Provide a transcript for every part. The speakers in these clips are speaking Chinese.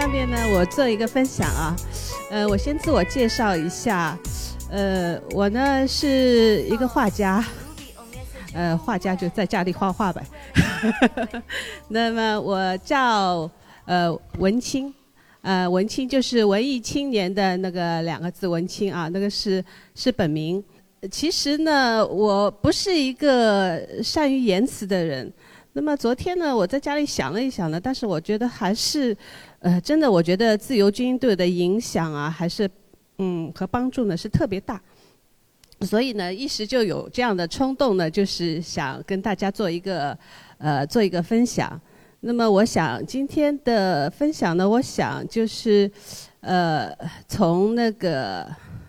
下面呢，我做一个分享啊，呃，我先自我介绍一下，呃，我呢是一个画家，呃，画家就在家里画画呗。那么我叫呃文青，呃文青就是文艺青年的那个两个字文青啊，那个是是本名。其实呢，我不是一个善于言辞的人。那么昨天呢，我在家里想了一想呢，但是我觉得还是，呃，真的，我觉得自由军对我的影响啊，还是，嗯，和帮助呢是特别大。所以呢，一时就有这样的冲动呢，就是想跟大家做一个，呃，做一个分享。那么我想今天的分享呢，我想就是，呃，从那个，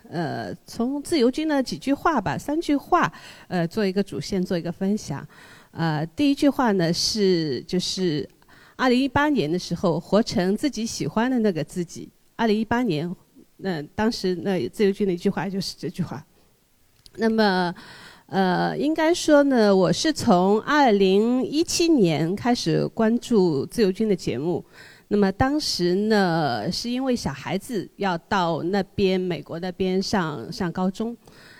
呃，从自由军的几句话吧，三句话，呃，做一个主线，做一个分享。呃，第一句话呢是就是，二零一八年的时候，活成自己喜欢的那个自己。二零一八年，那当时那自由军的一句话就是这句话。那么，呃，应该说呢，我是从二零一七年开始关注自由军的节目。那么当时呢，是因为小孩子要到那边美国那边上上高中。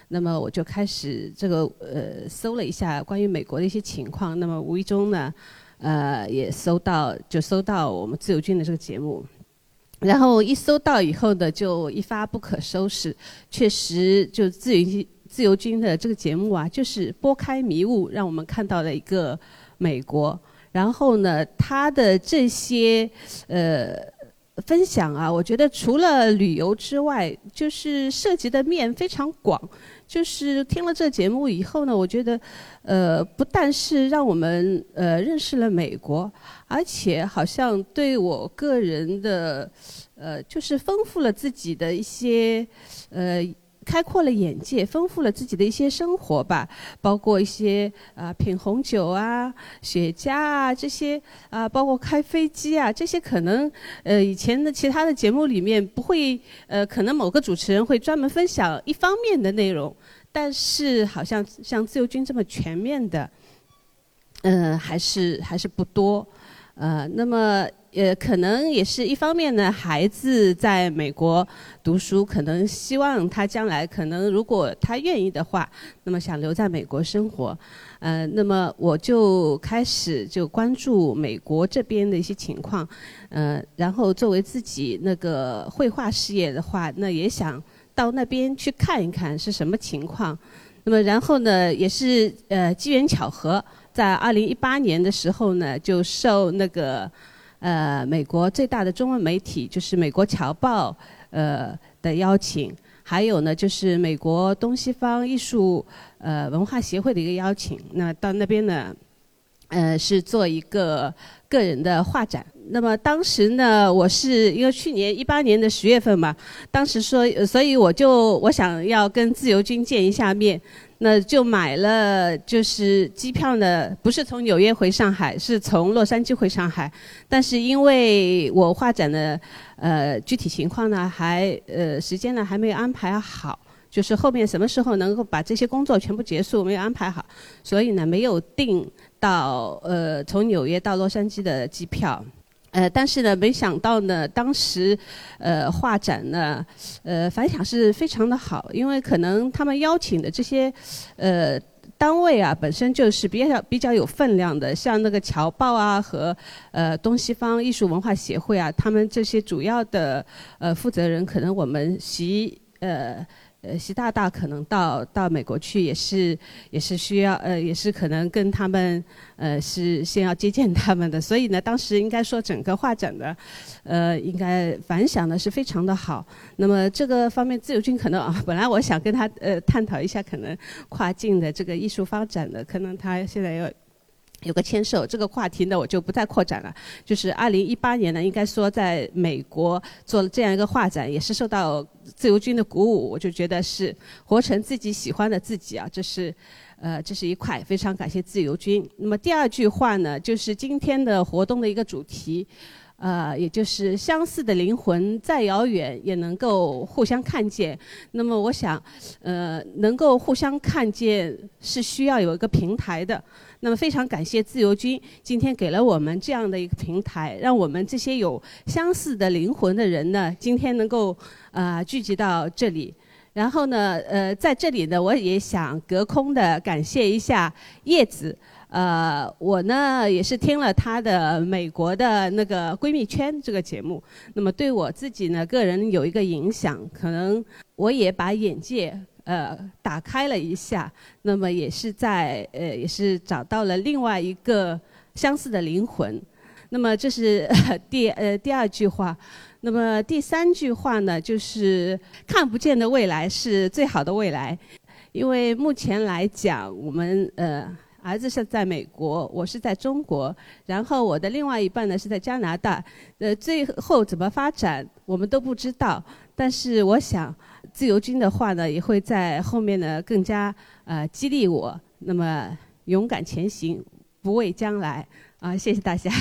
那么我就开始这个呃搜了一下关于美国的一些情况，那么无意中呢，呃也搜到就搜到我们自由军的这个节目，然后一搜到以后呢就一发不可收拾，确实就自由自由军的这个节目啊，就是拨开迷雾，让我们看到了一个美国，然后呢他的这些呃。分享啊，我觉得除了旅游之外，就是涉及的面非常广。就是听了这节目以后呢，我觉得，呃，不但是让我们呃认识了美国，而且好像对我个人的，呃，就是丰富了自己的一些，呃。开阔了眼界，丰富了自己的一些生活吧，包括一些啊品红酒啊、雪茄啊这些啊，包括开飞机啊这些，可能呃以前的其他的节目里面不会呃，可能某个主持人会专门分享一方面的内容，但是好像像自由军这么全面的，嗯，还是还是不多，呃，那么。呃，可能也是一方面呢，孩子在美国读书，可能希望他将来可能如果他愿意的话，那么想留在美国生活，呃，那么我就开始就关注美国这边的一些情况，呃，然后作为自己那个绘画事业的话，那也想到那边去看一看是什么情况，那么然后呢，也是呃机缘巧合，在二零一八年的时候呢，就受那个。呃，美国最大的中文媒体就是美国《侨报》呃的邀请，还有呢就是美国东西方艺术呃文化协会的一个邀请。那到那边呢，呃是做一个个人的画展。那么当时呢，我是因为去年一八年的十月份嘛，当时说，所以我就我想要跟自由军见一下面。那就买了，就是机票呢，不是从纽约回上海，是从洛杉矶回上海。但是因为我画展的呃具体情况呢，还呃时间呢还没有安排好，就是后面什么时候能够把这些工作全部结束，没有安排好，所以呢没有订到呃从纽约到洛杉矶的机票。呃，但是呢，没想到呢，当时，呃，画展呢，呃，反响是非常的好，因为可能他们邀请的这些，呃，单位啊，本身就是比较比较有分量的，像那个侨报啊和呃东西方艺术文化协会啊，他们这些主要的呃负责人，可能我们习呃。呃，习大大可能到到美国去也是也是需要呃，也是可能跟他们呃是先要接见他们的，所以呢，当时应该说整个画展的，呃，应该反响呢是非常的好。那么这个方面，自由军可能啊，本来我想跟他呃探讨一下可能跨境的这个艺术发展的，可能他现在要。有个签售，这个话题呢我就不再扩展了。就是二零一八年呢，应该说在美国做了这样一个画展，也是受到自由军的鼓舞。我就觉得是活成自己喜欢的自己啊，这是，呃，这是一块非常感谢自由军。那么第二句话呢，就是今天的活动的一个主题，呃，也就是相似的灵魂再遥远也能够互相看见。那么我想，呃，能够互相看见是需要有一个平台的。那么非常感谢自由军今天给了我们这样的一个平台，让我们这些有相似的灵魂的人呢，今天能够呃聚集到这里。然后呢，呃，在这里呢，我也想隔空的感谢一下叶子。呃，我呢也是听了她的美国的那个闺蜜圈这个节目，那么对我自己呢个人有一个影响，可能我也把眼界呃打开了一下，那么也是在呃也是找到了另外一个相似的灵魂。那么这是 第呃第二句话。那么第三句话呢，就是看不见的未来是最好的未来，因为目前来讲，我们呃儿子是在美国，我是在中国，然后我的另外一半呢是在加拿大，呃，最后怎么发展我们都不知道。但是我想，自由军的话呢，也会在后面呢更加呃激励我，那么勇敢前行，不畏将来啊！谢谢大家。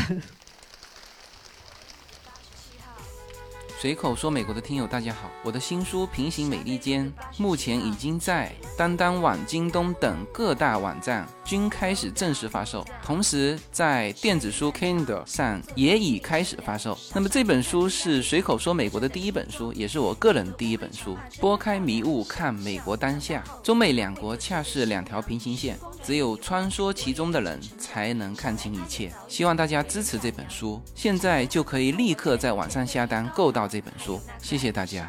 随口说，美国的听友大家好，我的新书《平行美利坚》目前已经在当当网、京东等各大网站均开始正式发售，同时在电子书 Kindle 上也已开始发售。那么这本书是随口说美国的第一本书，也是我个人第一本书。拨开迷雾看美国当下，中美两国恰是两条平行线，只有穿梭其中的人才能看清一切。希望大家支持这本书，现在就可以立刻在网上下单购到。这本书，谢谢大家。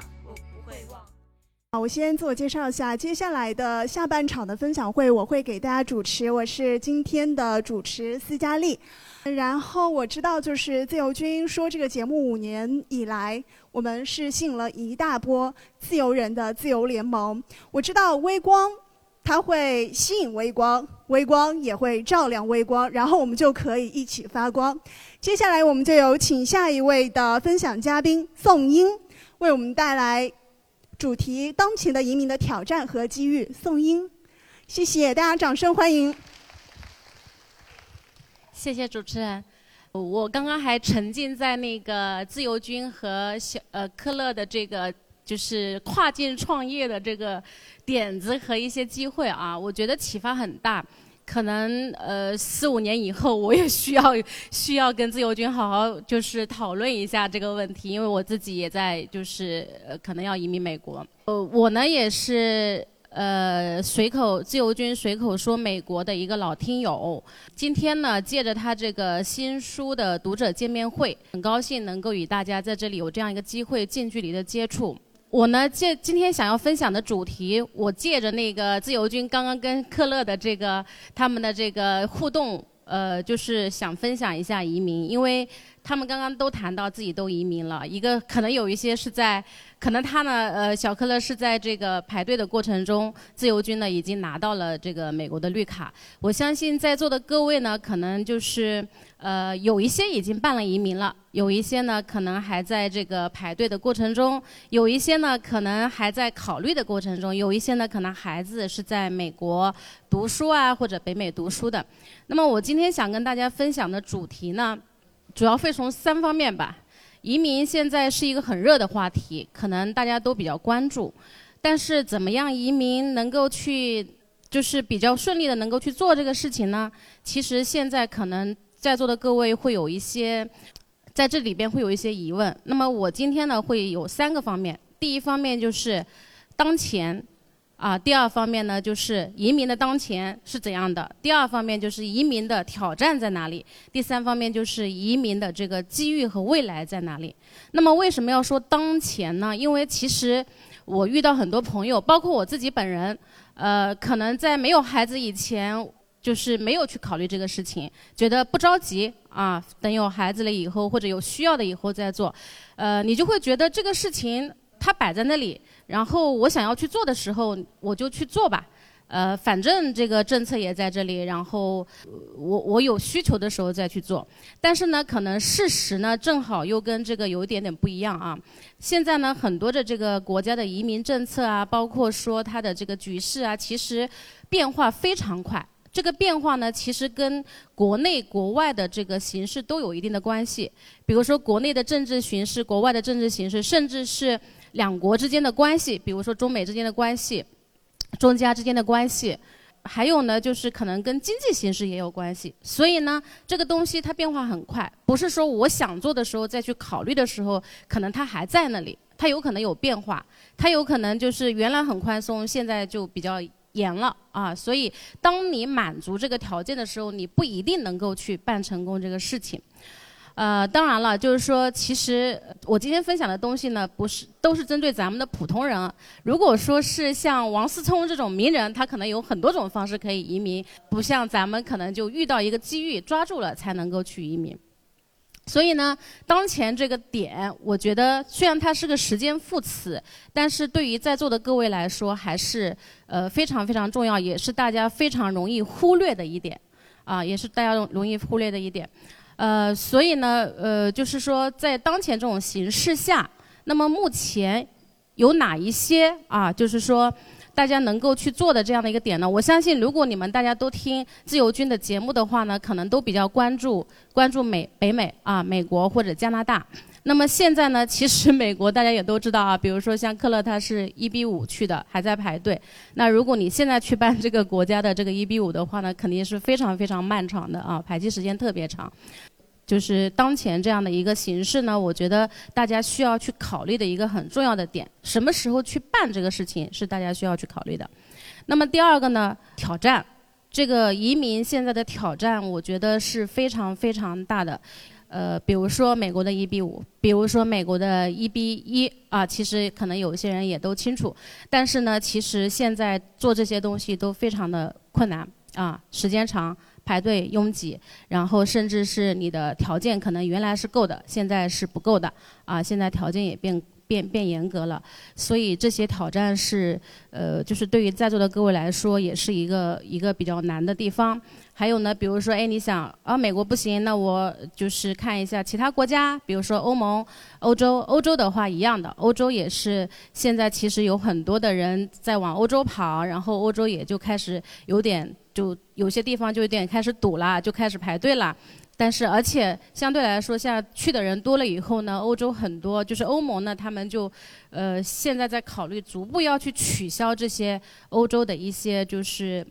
好，我先自我介绍一下，接下来的下半场的分享会，我会给大家主持，我是今天的主持斯嘉丽。然后我知道，就是自由军说这个节目五年以来，我们是吸引了一大波自由人的自由联盟。我知道微光。它会吸引微光，微光也会照亮微光，然后我们就可以一起发光。接下来，我们就有请下一位的分享嘉宾宋英为我们带来主题：当前的移民的挑战和机遇。宋英，谢谢大家，掌声欢迎。谢谢主持人，我刚刚还沉浸在那个自由军和小呃科勒的这个。就是跨境创业的这个点子和一些机会啊，我觉得启发很大。可能呃四五年以后，我也需要 需要跟自由军好好就是讨论一下这个问题，因为我自己也在就是呃可能要移民美国。呃，我呢也是呃随口自由军随口说美国的一个老听友。今天呢，借着他这个新书的读者见面会，很高兴能够与大家在这里有这样一个机会近距离的接触。我呢，借今天想要分享的主题，我借着那个自由军刚刚跟克勒的这个他们的这个互动，呃，就是想分享一下移民，因为他们刚刚都谈到自己都移民了，一个可能有一些是在。可能他呢，呃，小克勒是在这个排队的过程中，自由军呢已经拿到了这个美国的绿卡。我相信在座的各位呢，可能就是，呃，有一些已经办了移民了，有一些呢可能还在这个排队的过程中，有一些呢可能还在考虑的过程中，有一些呢可能孩子是在美国读书啊，或者北美读书的。那么我今天想跟大家分享的主题呢，主要会从三方面吧。移民现在是一个很热的话题，可能大家都比较关注。但是，怎么样移民能够去，就是比较顺利的能够去做这个事情呢？其实现在可能在座的各位会有一些，在这里边会有一些疑问。那么我今天呢会有三个方面，第一方面就是当前。啊，第二方面呢，就是移民的当前是怎样的；第二方面就是移民的挑战在哪里；第三方面就是移民的这个机遇和未来在哪里。那么为什么要说当前呢？因为其实我遇到很多朋友，包括我自己本人，呃，可能在没有孩子以前，就是没有去考虑这个事情，觉得不着急啊，等有孩子了以后或者有需要的以后再做，呃，你就会觉得这个事情它摆在那里。然后我想要去做的时候，我就去做吧，呃，反正这个政策也在这里，然后我我有需求的时候再去做。但是呢，可能事实呢正好又跟这个有一点点不一样啊。现在呢，很多的这个国家的移民政策啊，包括说它的这个局势啊，其实变化非常快。这个变化呢，其实跟国内国外的这个形势都有一定的关系。比如说国内的政治形势，国外的政治形势，甚至是。两国之间的关系，比如说中美之间的关系，中加之间的关系，还有呢，就是可能跟经济形势也有关系。所以呢，这个东西它变化很快，不是说我想做的时候再去考虑的时候，可能它还在那里，它有可能有变化，它有可能就是原来很宽松，现在就比较严了啊。所以，当你满足这个条件的时候，你不一定能够去办成功这个事情。呃，当然了，就是说，其实我今天分享的东西呢，不是都是针对咱们的普通人。如果说是像王思聪这种名人，他可能有很多种方式可以移民，不像咱们可能就遇到一个机遇抓住了才能够去移民。所以呢，当前这个点，我觉得虽然它是个时间副词，但是对于在座的各位来说，还是呃非常非常重要，也是大家非常容易忽略的一点，啊，也是大家容易忽略的一点。呃，所以呢，呃，就是说，在当前这种形势下，那么目前有哪一些啊，就是说大家能够去做的这样的一个点呢？我相信，如果你们大家都听自由军的节目的话呢，可能都比较关注关注美北美啊，美国或者加拿大。那么现在呢，其实美国大家也都知道啊，比如说像克勒他是一比五去的，还在排队。那如果你现在去办这个国家的这个一比五的话呢，肯定是非常非常漫长的啊，排期时间特别长。就是当前这样的一个形势呢，我觉得大家需要去考虑的一个很重要的点，什么时候去办这个事情是大家需要去考虑的。那么第二个呢，挑战，这个移民现在的挑战，我觉得是非常非常大的。呃，比如说美国的一比五，比如说美国的一比一啊，其实可能有些人也都清楚，但是呢，其实现在做这些东西都非常的困难啊，时间长。排队拥挤，然后甚至是你的条件可能原来是够的，现在是不够的啊！现在条件也变变变严格了，所以这些挑战是呃，就是对于在座的各位来说，也是一个一个比较难的地方。还有呢，比如说，哎，你想啊，美国不行，那我就是看一下其他国家，比如说欧盟、欧洲。欧洲的话一样的，欧洲也是现在其实有很多的人在往欧洲跑，然后欧洲也就开始有点。就有些地方就有点开始堵了，就开始排队了。但是，而且相对来说，现在去的人多了以后呢，欧洲很多就是欧盟呢，他们就，呃，现在在考虑逐步要去取消这些欧洲的一些就是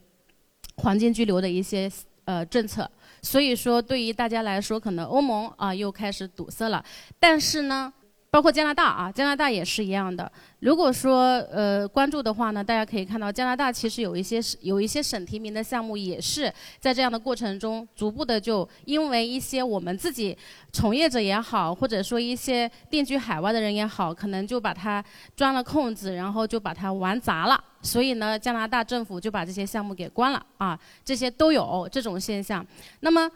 黄金居留的一些呃政策。所以说，对于大家来说，可能欧盟啊又开始堵塞了。但是呢。包括加拿大啊，加拿大也是一样的。如果说呃关注的话呢，大家可以看到加拿大其实有一些有一些省提名的项目，也是在这样的过程中逐步的就因为一些我们自己从业者也好，或者说一些定居海外的人也好，可能就把它钻了空子，然后就把它玩砸了。所以呢，加拿大政府就把这些项目给关了啊，这些都有这种现象。那么。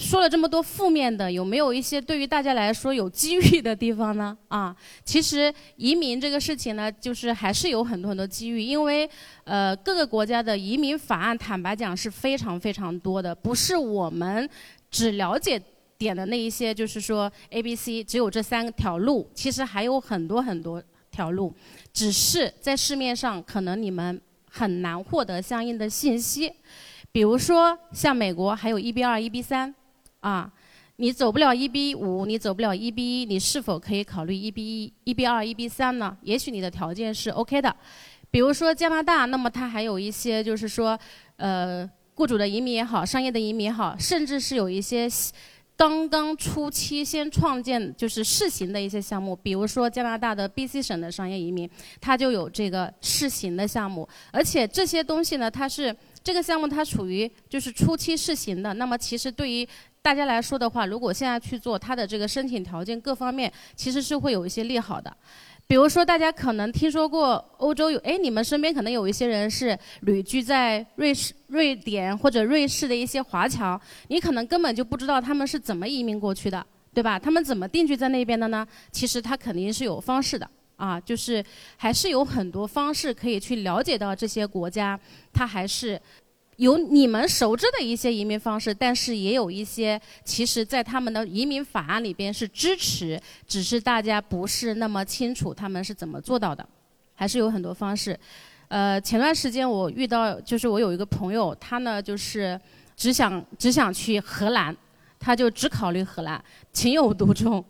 说了这么多负面的，有没有一些对于大家来说有机遇的地方呢？啊，其实移民这个事情呢，就是还是有很多很多机遇，因为呃各个国家的移民法案，坦白讲是非常非常多的，不是我们只了解点的那一些，就是说 A、B、C 只有这三条路，其实还有很多很多条路，只是在市面上可能你们很难获得相应的信息，比如说像美国还有一 B 二、一 B 三。啊，你走不了一 B 五，你走不了一 B 一，你是否可以考虑一 B 一、一 B 二、一 B 三呢？也许你的条件是 OK 的，比如说加拿大，那么它还有一些就是说，呃，雇主的移民也好，商业的移民也好，甚至是有一些刚刚初期先创建就是试行的一些项目，比如说加拿大的 BC 省的商业移民，它就有这个试行的项目，而且这些东西呢，它是这个项目它属于就是初期试行的，那么其实对于大家来说的话，如果现在去做它的这个申请条件各方面，其实是会有一些利好的。比如说，大家可能听说过欧洲有，哎，你们身边可能有一些人是旅居在瑞士、瑞典或者瑞士的一些华侨，你可能根本就不知道他们是怎么移民过去的，对吧？他们怎么定居在那边的呢？其实他肯定是有方式的啊，就是还是有很多方式可以去了解到这些国家，它还是。有你们熟知的一些移民方式，但是也有一些，其实在他们的移民法案里边是支持，只是大家不是那么清楚他们是怎么做到的，还是有很多方式。呃，前段时间我遇到，就是我有一个朋友，他呢就是只想只想去荷兰，他就只考虑荷兰，情有独钟，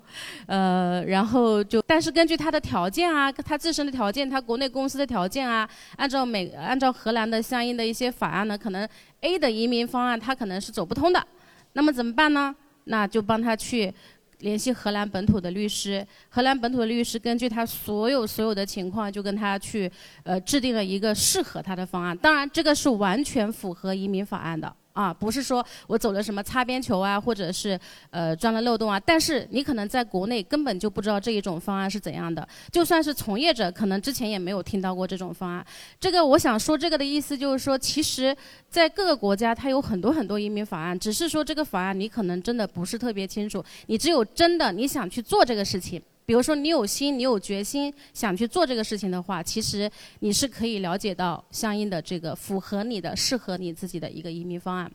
呃，然后就，但是根据他的条件啊，他自身的条件，他国内公司的条件啊，按照美按照荷兰的相应的一些法案呢，可能 A 的移民方案他可能是走不通的，那么怎么办呢？那就帮他去联系荷兰本土的律师，荷兰本土的律师根据他所有所有的情况，就跟他去呃制定了一个适合他的方案，当然这个是完全符合移民法案的。啊，不是说我走了什么擦边球啊，或者是呃钻了漏洞啊，但是你可能在国内根本就不知道这一种方案是怎样的，就算是从业者，可能之前也没有听到过这种方案。这个我想说这个的意思就是说，其实，在各个国家它有很多很多移民法案，只是说这个法案你可能真的不是特别清楚，你只有真的你想去做这个事情。比如说，你有心，你有决心想去做这个事情的话，其实你是可以了解到相应的这个符合你的、适合你自己的一个移民方案。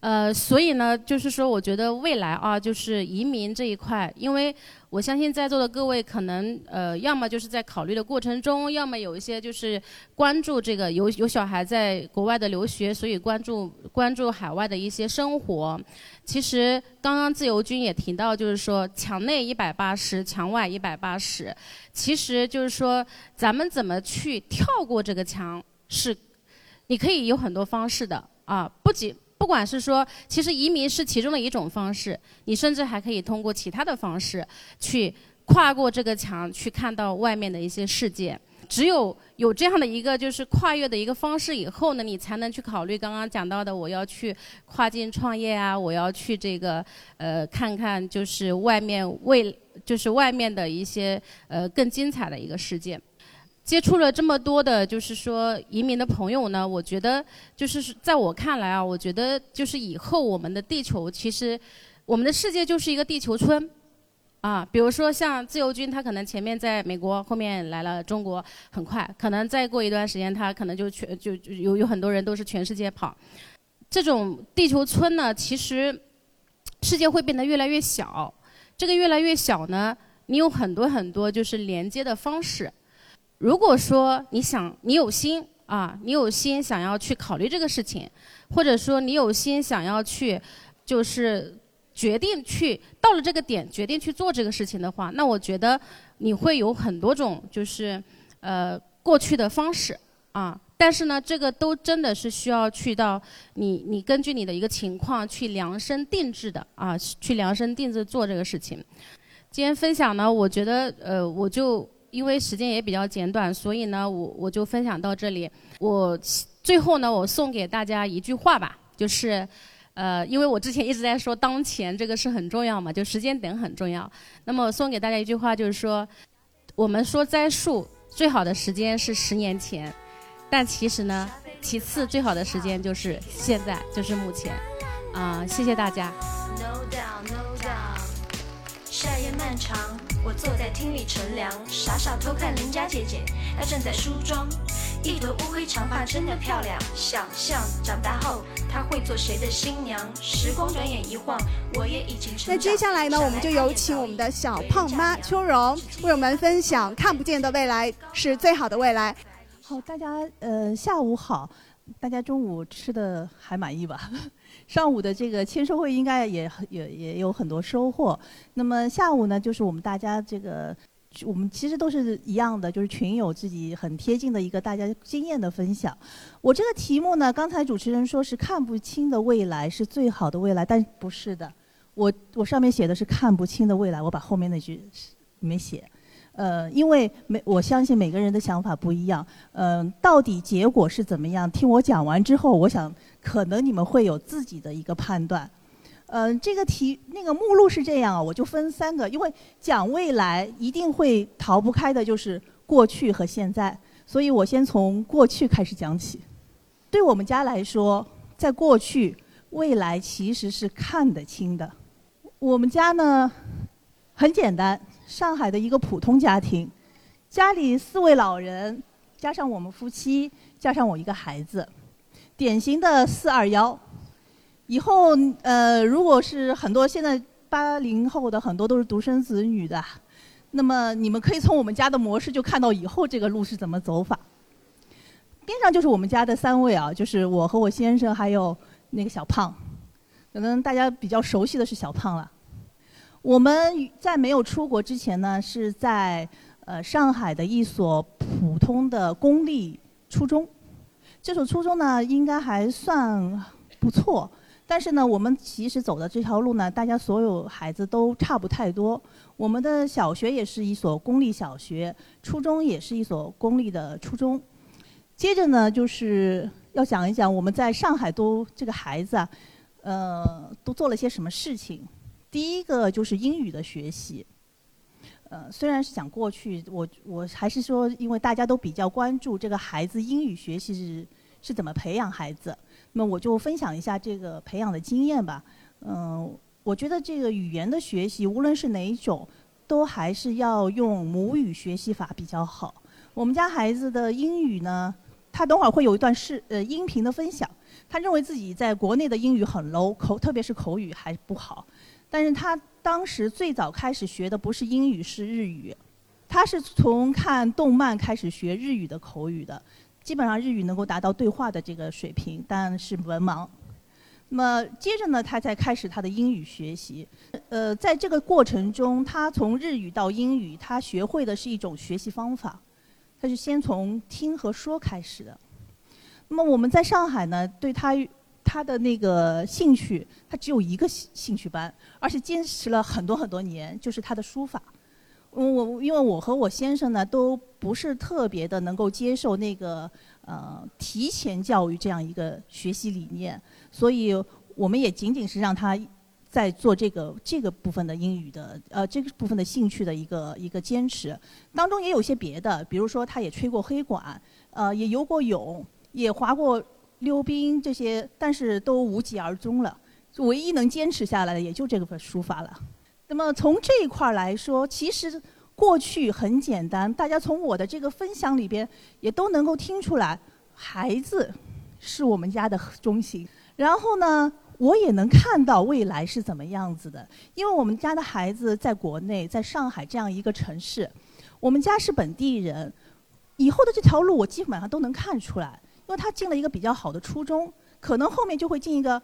呃，所以呢，就是说，我觉得未来啊，就是移民这一块，因为。我相信在座的各位可能呃，要么就是在考虑的过程中，要么有一些就是关注这个有有小孩在国外的留学，所以关注关注海外的一些生活。其实刚刚自由军也提到，就是说墙内一百八十，墙外一百八十。其实就是说咱们怎么去跳过这个墙，是你可以有很多方式的啊，不仅。不管是说，其实移民是其中的一种方式，你甚至还可以通过其他的方式去跨过这个墙，去看到外面的一些世界。只有有这样的一个就是跨越的一个方式以后呢，你才能去考虑刚刚讲到的，我要去跨境创业啊，我要去这个呃看看就是外面未就是外面的一些呃更精彩的一个世界。接触了这么多的，就是说移民的朋友呢，我觉得就是在我看来啊，我觉得就是以后我们的地球其实，我们的世界就是一个地球村，啊，比如说像自由军，他可能前面在美国，后面来了中国，很快，可能再过一段时间，他可能就全就有有很多人都是全世界跑，这种地球村呢，其实世界会变得越来越小，这个越来越小呢，你有很多很多就是连接的方式。如果说你想，你有心啊，你有心想要去考虑这个事情，或者说你有心想要去，就是决定去到了这个点，决定去做这个事情的话，那我觉得你会有很多种，就是呃过去的方式啊。但是呢，这个都真的是需要去到你，你根据你的一个情况去量身定制的啊，去量身定制做这个事情。今天分享呢，我觉得呃，我就。因为时间也比较简短，所以呢，我我就分享到这里。我最后呢，我送给大家一句话吧，就是，呃，因为我之前一直在说当前这个是很重要嘛，就时间点很重要。那么我送给大家一句话，就是说，我们说栽树最好的时间是十年前，但其实呢，其次最好的时间就是现在，就是目前。啊，谢谢大家。夏夜漫长，我坐在厅里乘凉，傻傻偷看邻家姐姐，她正在梳妆，一头乌黑长发真的漂亮。想象长大后她会做谁的新娘？时光转眼一晃，我也已经那接下来呢，我们就有请我们的小胖妈秋荣为我们分享：看不见的未来是最好的未来。好，大家呃下午好，大家中午吃的还满意吧？上午的这个签售会应该也很也也有很多收获。那么下午呢，就是我们大家这个，我们其实都是一样的，就是群友自己很贴近的一个大家经验的分享。我这个题目呢，刚才主持人说是看不清的未来是最好的未来，但不是的。我我上面写的是看不清的未来，我把后面那句没写。呃，因为每我相信每个人的想法不一样，嗯，到底结果是怎么样？听我讲完之后，我想可能你们会有自己的一个判断。嗯，这个题那个目录是这样啊，我就分三个，因为讲未来一定会逃不开的就是过去和现在，所以我先从过去开始讲起。对我们家来说，在过去，未来其实是看得清的。我们家呢，很简单。上海的一个普通家庭，家里四位老人，加上我们夫妻，加上我一个孩子，典型的四二幺。以后呃，如果是很多现在八零后的很多都是独生子女的，那么你们可以从我们家的模式就看到以后这个路是怎么走法。边上就是我们家的三位啊，就是我和我先生还有那个小胖。可能大家比较熟悉的是小胖了。我们在没有出国之前呢，是在呃上海的一所普通的公立初中。这所初中呢，应该还算不错。但是呢，我们其实走的这条路呢，大家所有孩子都差不太多。我们的小学也是一所公立小学，初中也是一所公立的初中。接着呢，就是要讲一讲我们在上海都这个孩子啊，呃，都做了些什么事情。第一个就是英语的学习。呃，虽然是讲过去，我我还是说，因为大家都比较关注这个孩子英语学习是是怎么培养孩子。那么我就分享一下这个培养的经验吧。嗯，我觉得这个语言的学习，无论是哪一种，都还是要用母语学习法比较好。我们家孩子的英语呢，他等会儿会有一段视呃音频的分享。他认为自己在国内的英语很 low，口特别是口语还不好。但是他当时最早开始学的不是英语，是日语。他是从看动漫开始学日语的口语的。基本上日语能够达到对话的这个水平，但是文盲。那么接着呢，他才开始他的英语学习。呃，在这个过程中，他从日语到英语，他学会的是一种学习方法。他是先从听和说开始的。那么我们在上海呢，对他他的那个兴趣，他只有一个兴兴趣班，而且坚持了很多很多年，就是他的书法。我因为我和我先生呢都不是特别的能够接受那个呃提前教育这样一个学习理念，所以我们也仅仅是让他在做这个这个部分的英语的呃这个部分的兴趣的一个一个坚持，当中也有些别的，比如说他也吹过黑管，呃也游过泳，也划过溜冰这些，但是都无疾而终了，唯一能坚持下来的也就这个书法了。那么从这一块来说，其实过去很简单，大家从我的这个分享里边也都能够听出来，孩子是我们家的中心。然后呢，我也能看到未来是怎么样子的，因为我们家的孩子在国内，在上海这样一个城市，我们家是本地人，以后的这条路我基本上都能看出来，因为他进了一个比较好的初中，可能后面就会进一个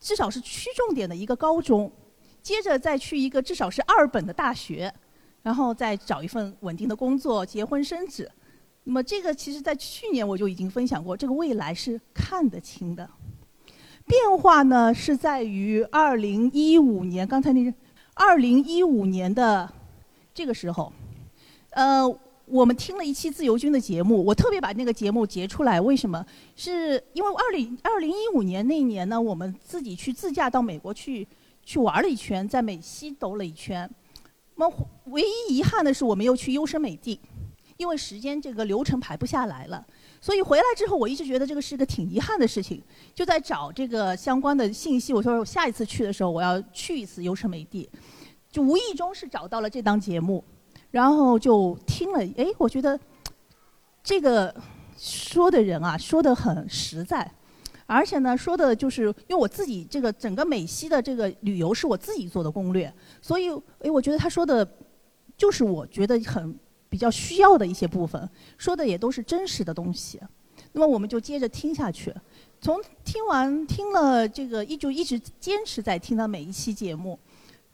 至少是区重点的一个高中。接着再去一个至少是二本的大学，然后再找一份稳定的工作，结婚生子。那么这个其实在去年我就已经分享过，这个未来是看得清的。变化呢是在于二零一五年，刚才那个二零一五年的这个时候，呃，我们听了一期自由军的节目，我特别把那个节目截出来，为什么？是因为二零二零一五年那一年呢，我们自己去自驾到美国去。去玩了一圈，在美西兜了一圈。那么唯一遗憾的是，我没有去优胜美地，因为时间这个流程排不下来了。所以回来之后，我一直觉得这个是个挺遗憾的事情，就在找这个相关的信息。我说我下一次去的时候，我要去一次优胜美地。就无意中是找到了这档节目，然后就听了。哎，我觉得 这个说的人啊，说的很实在。而且呢，说的就是因为我自己这个整个美西的这个旅游是我自己做的攻略，所以诶，我觉得他说的，就是我觉得很比较需要的一些部分，说的也都是真实的东西。那么我们就接着听下去，从听完听了这个一就一直坚持在听的每一期节目，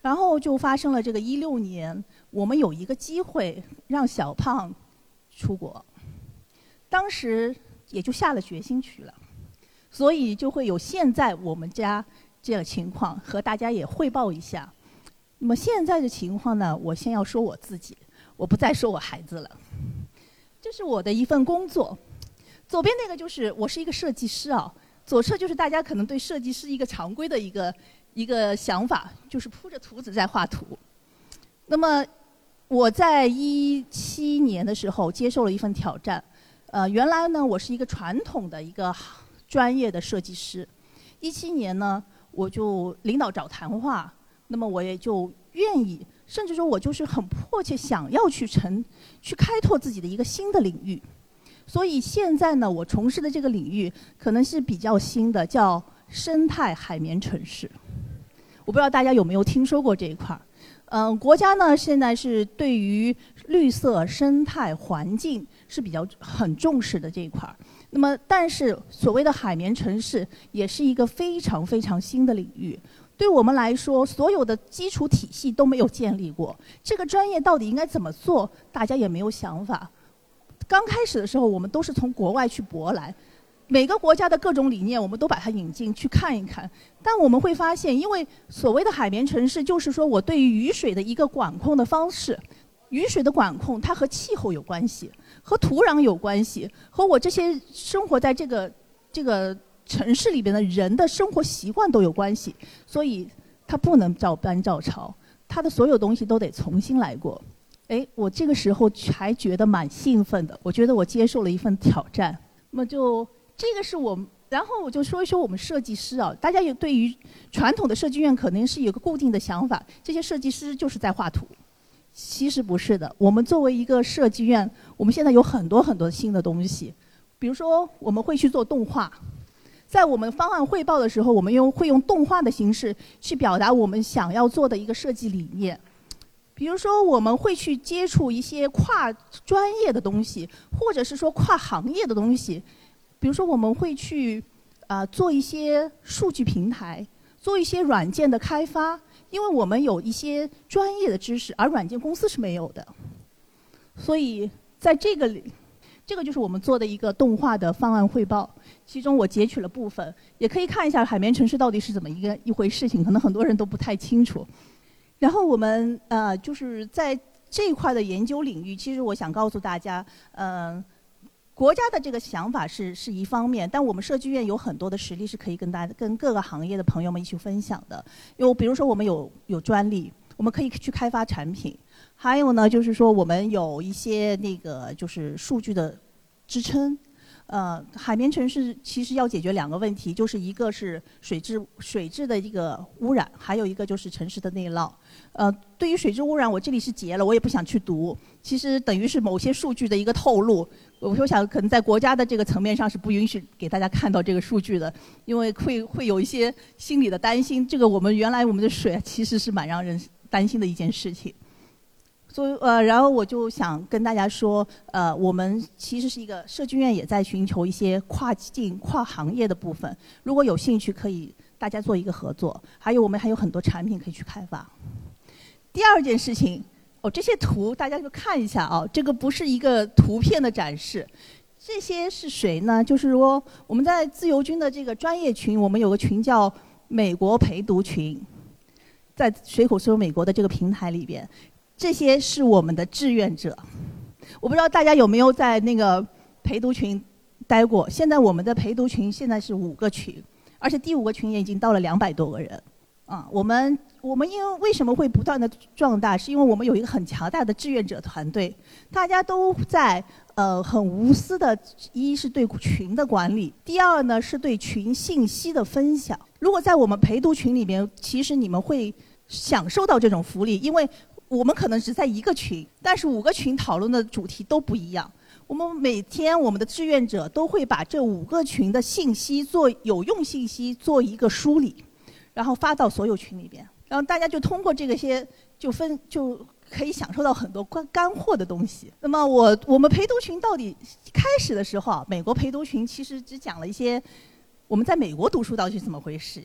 然后就发生了这个一六年，我们有一个机会让小胖出国，当时也就下了决心去了。所以就会有现在我们家这样情况，和大家也汇报一下。那么现在的情况呢，我先要说我自己，我不再说我孩子了。这是我的一份工作，左边那个就是我是一个设计师啊，左侧就是大家可能对设计师一个常规的一个一个想法，就是铺着图纸在画图。那么我在一七年的时候接受了一份挑战，呃，原来呢我是一个传统的一个。专业的设计师，一七年呢，我就领导找谈话，那么我也就愿意，甚至说我就是很迫切想要去成，去开拓自己的一个新的领域。所以现在呢，我从事的这个领域可能是比较新的，叫生态海绵城市。我不知道大家有没有听说过这一块儿。嗯，国家呢现在是对于绿色生态环境是比较很重视的这一块儿。那么，但是所谓的海绵城市也是一个非常非常新的领域。对我们来说，所有的基础体系都没有建立过，这个专业到底应该怎么做，大家也没有想法。刚开始的时候，我们都是从国外去博来，每个国家的各种理念，我们都把它引进去看一看。但我们会发现，因为所谓的海绵城市，就是说我对于雨水的一个管控的方式，雨水的管控它和气候有关系。和土壤有关系，和我这些生活在这个这个城市里边的人的生活习惯都有关系，所以它不能照搬照抄，它的所有东西都得重新来过。哎，我这个时候还觉得蛮兴奋的，我觉得我接受了一份挑战。那么就这个是我们，然后我就说一说我们设计师啊，大家有对于传统的设计院可能是有个固定的想法，这些设计师就是在画图。其实不是的，我们作为一个设计院，我们现在有很多很多新的东西，比如说我们会去做动画，在我们方案汇报的时候，我们用会用动画的形式去表达我们想要做的一个设计理念。比如说我们会去接触一些跨专业的东西，或者是说跨行业的东西，比如说我们会去啊做一些数据平台，做一些软件的开发。因为我们有一些专业的知识，而软件公司是没有的，所以在这个里，这个就是我们做的一个动画的方案汇报。其中我截取了部分，也可以看一下海绵城市到底是怎么一个一回事情，可能很多人都不太清楚。然后我们呃，就是在这一块的研究领域，其实我想告诉大家，嗯。国家的这个想法是是一方面，但我们设计院有很多的实力是可以跟大家、跟各个行业的朋友们一起分享的。有比如说我们有有专利，我们可以去开发产品；还有呢，就是说我们有一些那个就是数据的支撑。呃，海绵城市其实要解决两个问题，就是一个是水质水质的一个污染，还有一个就是城市的内涝。呃，对于水质污染，我这里是截了，我也不想去读。其实等于是某些数据的一个透露。我我想可能在国家的这个层面上是不允许给大家看到这个数据的，因为会会有一些心理的担心。这个我们原来我们的水其实是蛮让人担心的一件事情。所以呃，然后我就想跟大家说，呃，我们其实是一个设计院，也在寻求一些跨境、跨行业的部分。如果有兴趣，可以大家做一个合作。还有我们还有很多产品可以去开发。第二件事情，哦，这些图大家就看一下啊，这个不是一个图片的展示，这些是谁呢？就是说我们在自由军的这个专业群，我们有个群叫美国陪读群，在水口搜美国的这个平台里边。这些是我们的志愿者，我不知道大家有没有在那个陪读群待过。现在我们的陪读群现在是五个群，而且第五个群也已经到了两百多个人。啊，我们我们因为为什么会不断的壮大，是因为我们有一个很强大的志愿者团队，大家都在呃很无私的，一是对群的管理，第二呢是对群信息的分享。如果在我们陪读群里面，其实你们会享受到这种福利，因为。我们可能只在一个群，但是五个群讨论的主题都不一样。我们每天我们的志愿者都会把这五个群的信息做有用信息做一个梳理，然后发到所有群里边，然后大家就通过这个些就分就可以享受到很多干干货的东西。那么我我们陪读群到底开始的时候，美国陪读群其实只讲了一些我们在美国读书到底是怎么回事，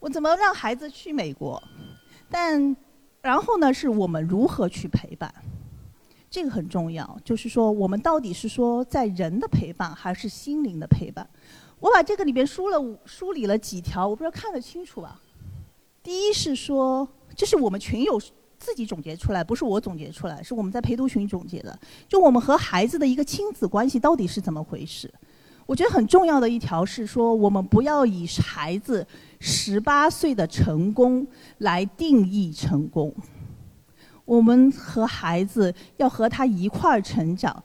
我怎么让孩子去美国，但。然后呢，是我们如何去陪伴，这个很重要。就是说，我们到底是说在人的陪伴，还是心灵的陪伴？我把这个里边梳了梳理了几条，我不知道看得清楚吧？第一是说，这是我们群友自己总结出来，不是我总结出来，是我们在陪读群总结的。就我们和孩子的一个亲子关系到底是怎么回事？我觉得很重要的一条是说，我们不要以孩子十八岁的成功来定义成功。我们和孩子要和他一块儿成长，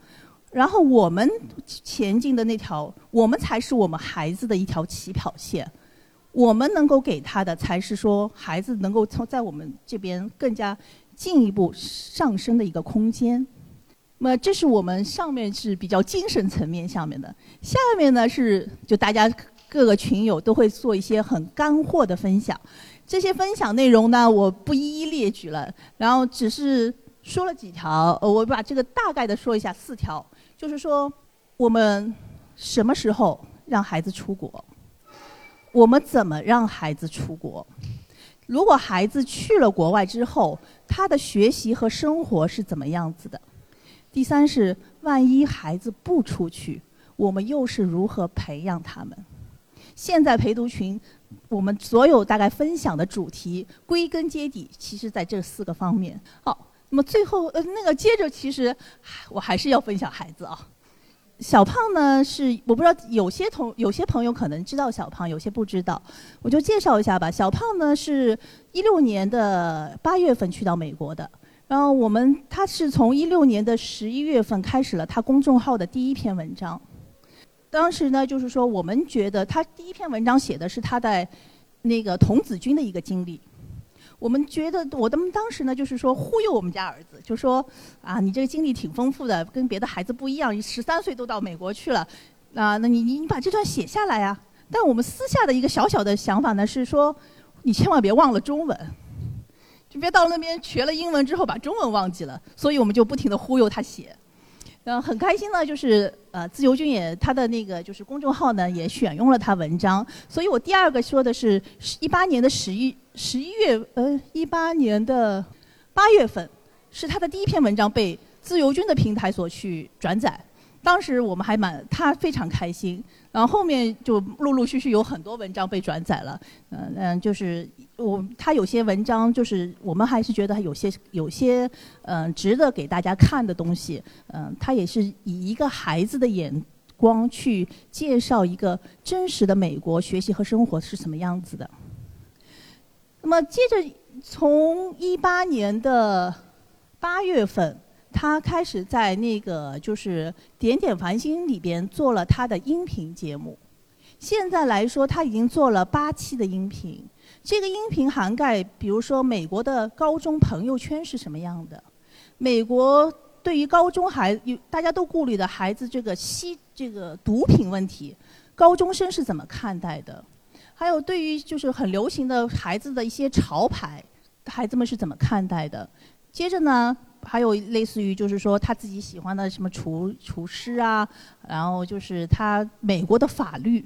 然后我们前进的那条，我们才是我们孩子的一条起跑线。我们能够给他的，才是说孩子能够从在我们这边更加进一步上升的一个空间。那么这是我们上面是比较精神层面下面的，下面呢是就大家各个群友都会做一些很干货的分享，这些分享内容呢我不一一列举了，然后只是说了几条，呃我把这个大概的说一下四条，就是说我们什么时候让孩子出国？我们怎么让孩子出国？如果孩子去了国外之后，他的学习和生活是怎么样子的？第三是，万一孩子不出去，我们又是如何培养他们？现在陪读群，我们所有大概分享的主题，归根结底，其实在这四个方面。好，那么最后呃，那个接着，其实我还是要分享孩子啊。小胖呢是我不知道有些同有些朋友可能知道小胖，有些不知道，我就介绍一下吧。小胖呢是一六年的八月份去到美国的，然后我们他是从一六年的十一月份开始了他公众号的第一篇文章。当时呢就是说我们觉得他第一篇文章写的是他在那个童子军的一个经历。我们觉得，我们当时呢，就是说忽悠我们家儿子，就说啊，你这个经历挺丰富的，跟别的孩子不一样，你十三岁都到美国去了，啊，那你你你把这段写下来呀。但我们私下的一个小小的想法呢，是说，你千万别忘了中文，就别到那边学了英文之后把中文忘记了。所以我们就不停的忽悠他写。嗯，很开心呢，就是呃，自由军也他的那个就是公众号呢也选用了他文章，所以我第二个说的是一八年的十一十一月，呃，一八年的八月份是他的第一篇文章被自由军的平台所去转载。当时我们还蛮，他非常开心，然后后面就陆陆续续有很多文章被转载了，嗯嗯，就是我他有些文章就是我们还是觉得有些有些嗯值得给大家看的东西，嗯，他也是以一个孩子的眼光去介绍一个真实的美国学习和生活是什么样子的。那么接着从一八年的八月份。他开始在那个就是《点点繁星》里边做了他的音频节目，现在来说他已经做了八期的音频。这个音频涵盖，比如说美国的高中朋友圈是什么样的，美国对于高中孩有大家都顾虑的孩子这个吸这个毒品问题，高中生是怎么看待的？还有对于就是很流行的孩子的一些潮牌，孩子们是怎么看待的？接着呢？还有类似于就是说他自己喜欢的什么厨厨师啊，然后就是他美国的法律，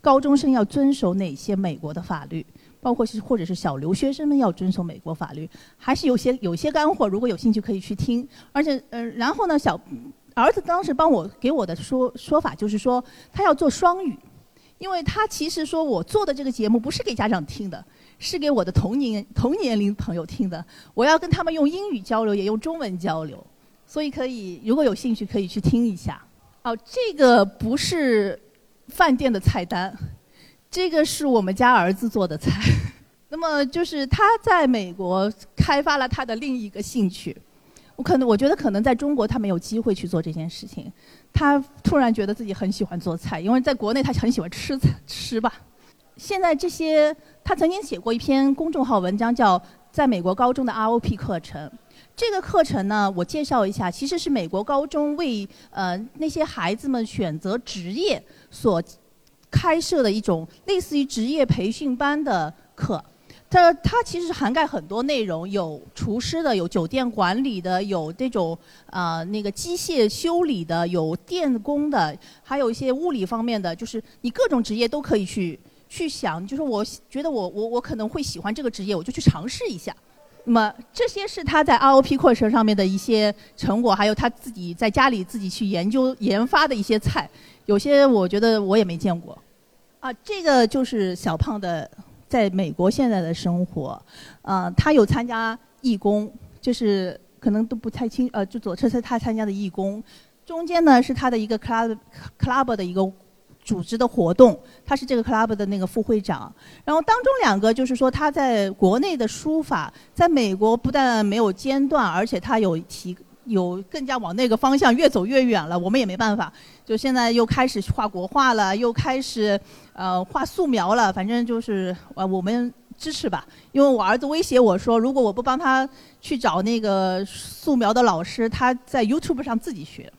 高中生要遵守哪些美国的法律，包括是或者是小留学生们要遵守美国法律，还是有些有些干货，如果有兴趣可以去听。而且呃，然后呢，小儿子当时帮我给我的说说法就是说他要做双语，因为他其实说我做的这个节目不是给家长听的。是给我的同年同年龄朋友听的，我要跟他们用英语交流，也用中文交流，所以可以如果有兴趣可以去听一下。哦，这个不是饭店的菜单，这个是我们家儿子做的菜。那么就是他在美国开发了他的另一个兴趣，我可能我觉得可能在中国他没有机会去做这件事情，他突然觉得自己很喜欢做菜，因为在国内他很喜欢吃菜吃吧。现在这些。他曾经写过一篇公众号文章，叫《在美国高中的 ROP 课程》。这个课程呢，我介绍一下，其实是美国高中为呃那些孩子们选择职业所开设的一种类似于职业培训班的课。它它其实涵盖很多内容，有厨师的，有酒店管理的，有这种啊那个机械修理的，有电工的，还有一些物理方面的，就是你各种职业都可以去。去想，就是我觉得我我我可能会喜欢这个职业，我就去尝试一下。那么这些是他在 ROP 课程上面的一些成果，还有他自己在家里自己去研究研发的一些菜，有些我觉得我也没见过。啊，这个就是小胖的在美国现在的生活。啊，他有参加义工，就是可能都不太清，呃，就左侧是他参加的义工，中间呢是他的一个 club club 的一个。组织的活动，他是这个 club 的那个副会长。然后当中两个就是说，他在国内的书法，在美国不但没有间断，而且他有提有更加往那个方向越走越远了。我们也没办法，就现在又开始画国画了，又开始呃画素描了。反正就是呃我们支持吧，因为我儿子威胁我说，如果我不帮他去找那个素描的老师，他在 YouTube 上自己学。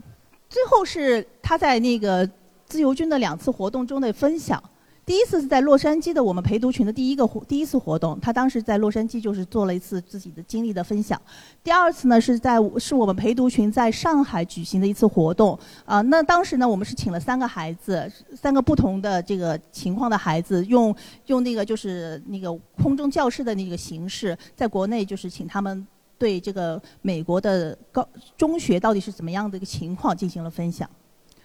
最后是他在那个。自由军的两次活动中的分享，第一次是在洛杉矶的我们陪读群的第一个第一次活动，他当时在洛杉矶就是做了一次自己的经历的分享。第二次呢是在是我们陪读群在上海举行的一次活动啊，那当时呢我们是请了三个孩子，三个不同的这个情况的孩子，用用那个就是那个空中教室的那个形式，在国内就是请他们对这个美国的高中学到底是怎么样的一个情况进行了分享。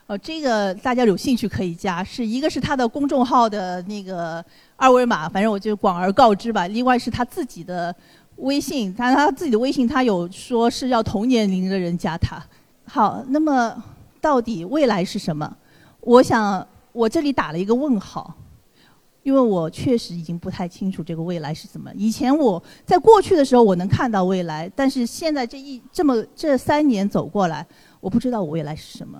哦，这个大家有兴趣可以加，是一个是他的公众号的那个二维码，反正我就广而告之吧。另外是他自己的微信，他他自己的微信，他有说是要同年龄的人加他。好，那么到底未来是什么？我想我这里打了一个问号，因为我确实已经不太清楚这个未来是怎么。以前我在过去的时候我能看到未来，但是现在这一这么这三年走过来，我不知道我未来是什么。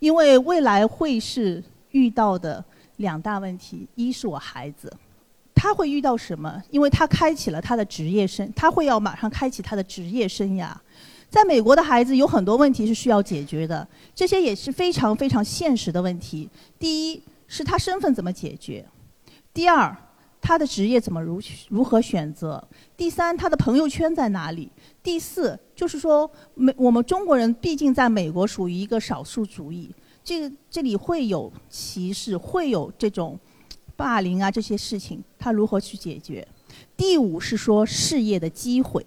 因为未来会是遇到的两大问题，一是我孩子，他会遇到什么？因为他开启了他的职业生，他会要马上开启他的职业生涯。在美国的孩子有很多问题是需要解决的，这些也是非常非常现实的问题。第一是他身份怎么解决，第二他的职业怎么如如何选择，第三他的朋友圈在哪里。第四就是说，美我们中国人毕竟在美国属于一个少数主义，这个这里会有歧视，会有这种霸凌啊这些事情，他如何去解决？第五是说事业的机会，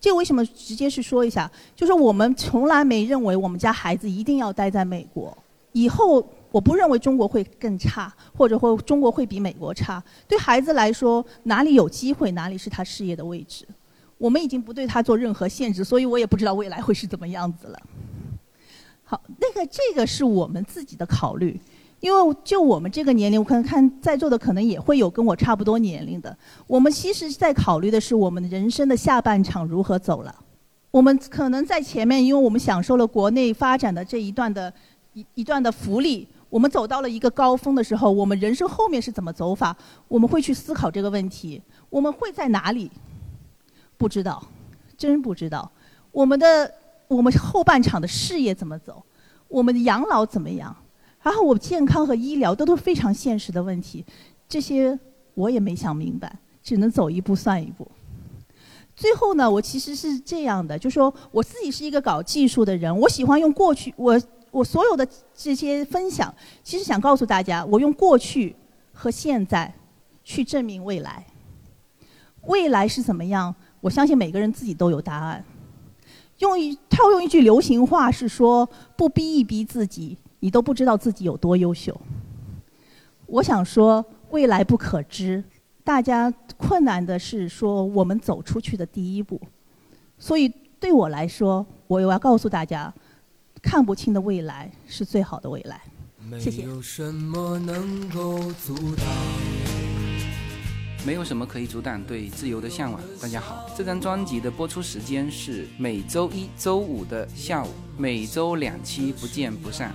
这个为什么直接是说一下？就是我们从来没认为我们家孩子一定要待在美国，以后我不认为中国会更差，或者或中国会比美国差。对孩子来说，哪里有机会，哪里是他事业的位置。我们已经不对他做任何限制，所以我也不知道未来会是怎么样子了。好，那个这个是我们自己的考虑，因为就我们这个年龄，我可能看在座的可能也会有跟我差不多年龄的。我们其实在考虑的是我们人生的下半场如何走了。我们可能在前面，因为我们享受了国内发展的这一段的一一段的福利，我们走到了一个高峰的时候，我们人生后面是怎么走法？我们会去思考这个问题。我们会在哪里？不知道，真不知道。我们的我们后半场的事业怎么走？我们的养老怎么样？然后我健康和医疗都都非常现实的问题，这些我也没想明白，只能走一步算一步。最后呢，我其实是这样的，就说我自己是一个搞技术的人，我喜欢用过去我我所有的这些分享，其实想告诉大家，我用过去和现在去证明未来。未来是怎么样？我相信每个人自己都有答案。用一套用一句流行话是说：“不逼一逼自己，你都不知道自己有多优秀。”我想说，未来不可知，大家困难的是说我们走出去的第一步。所以对我来说，我又要告诉大家，看不清的未来是最好的未来。谢谢。没有什么可以阻挡对自由的向往。大家好，这张专辑的播出时间是每周一周五的下午，每周两期，不见不散。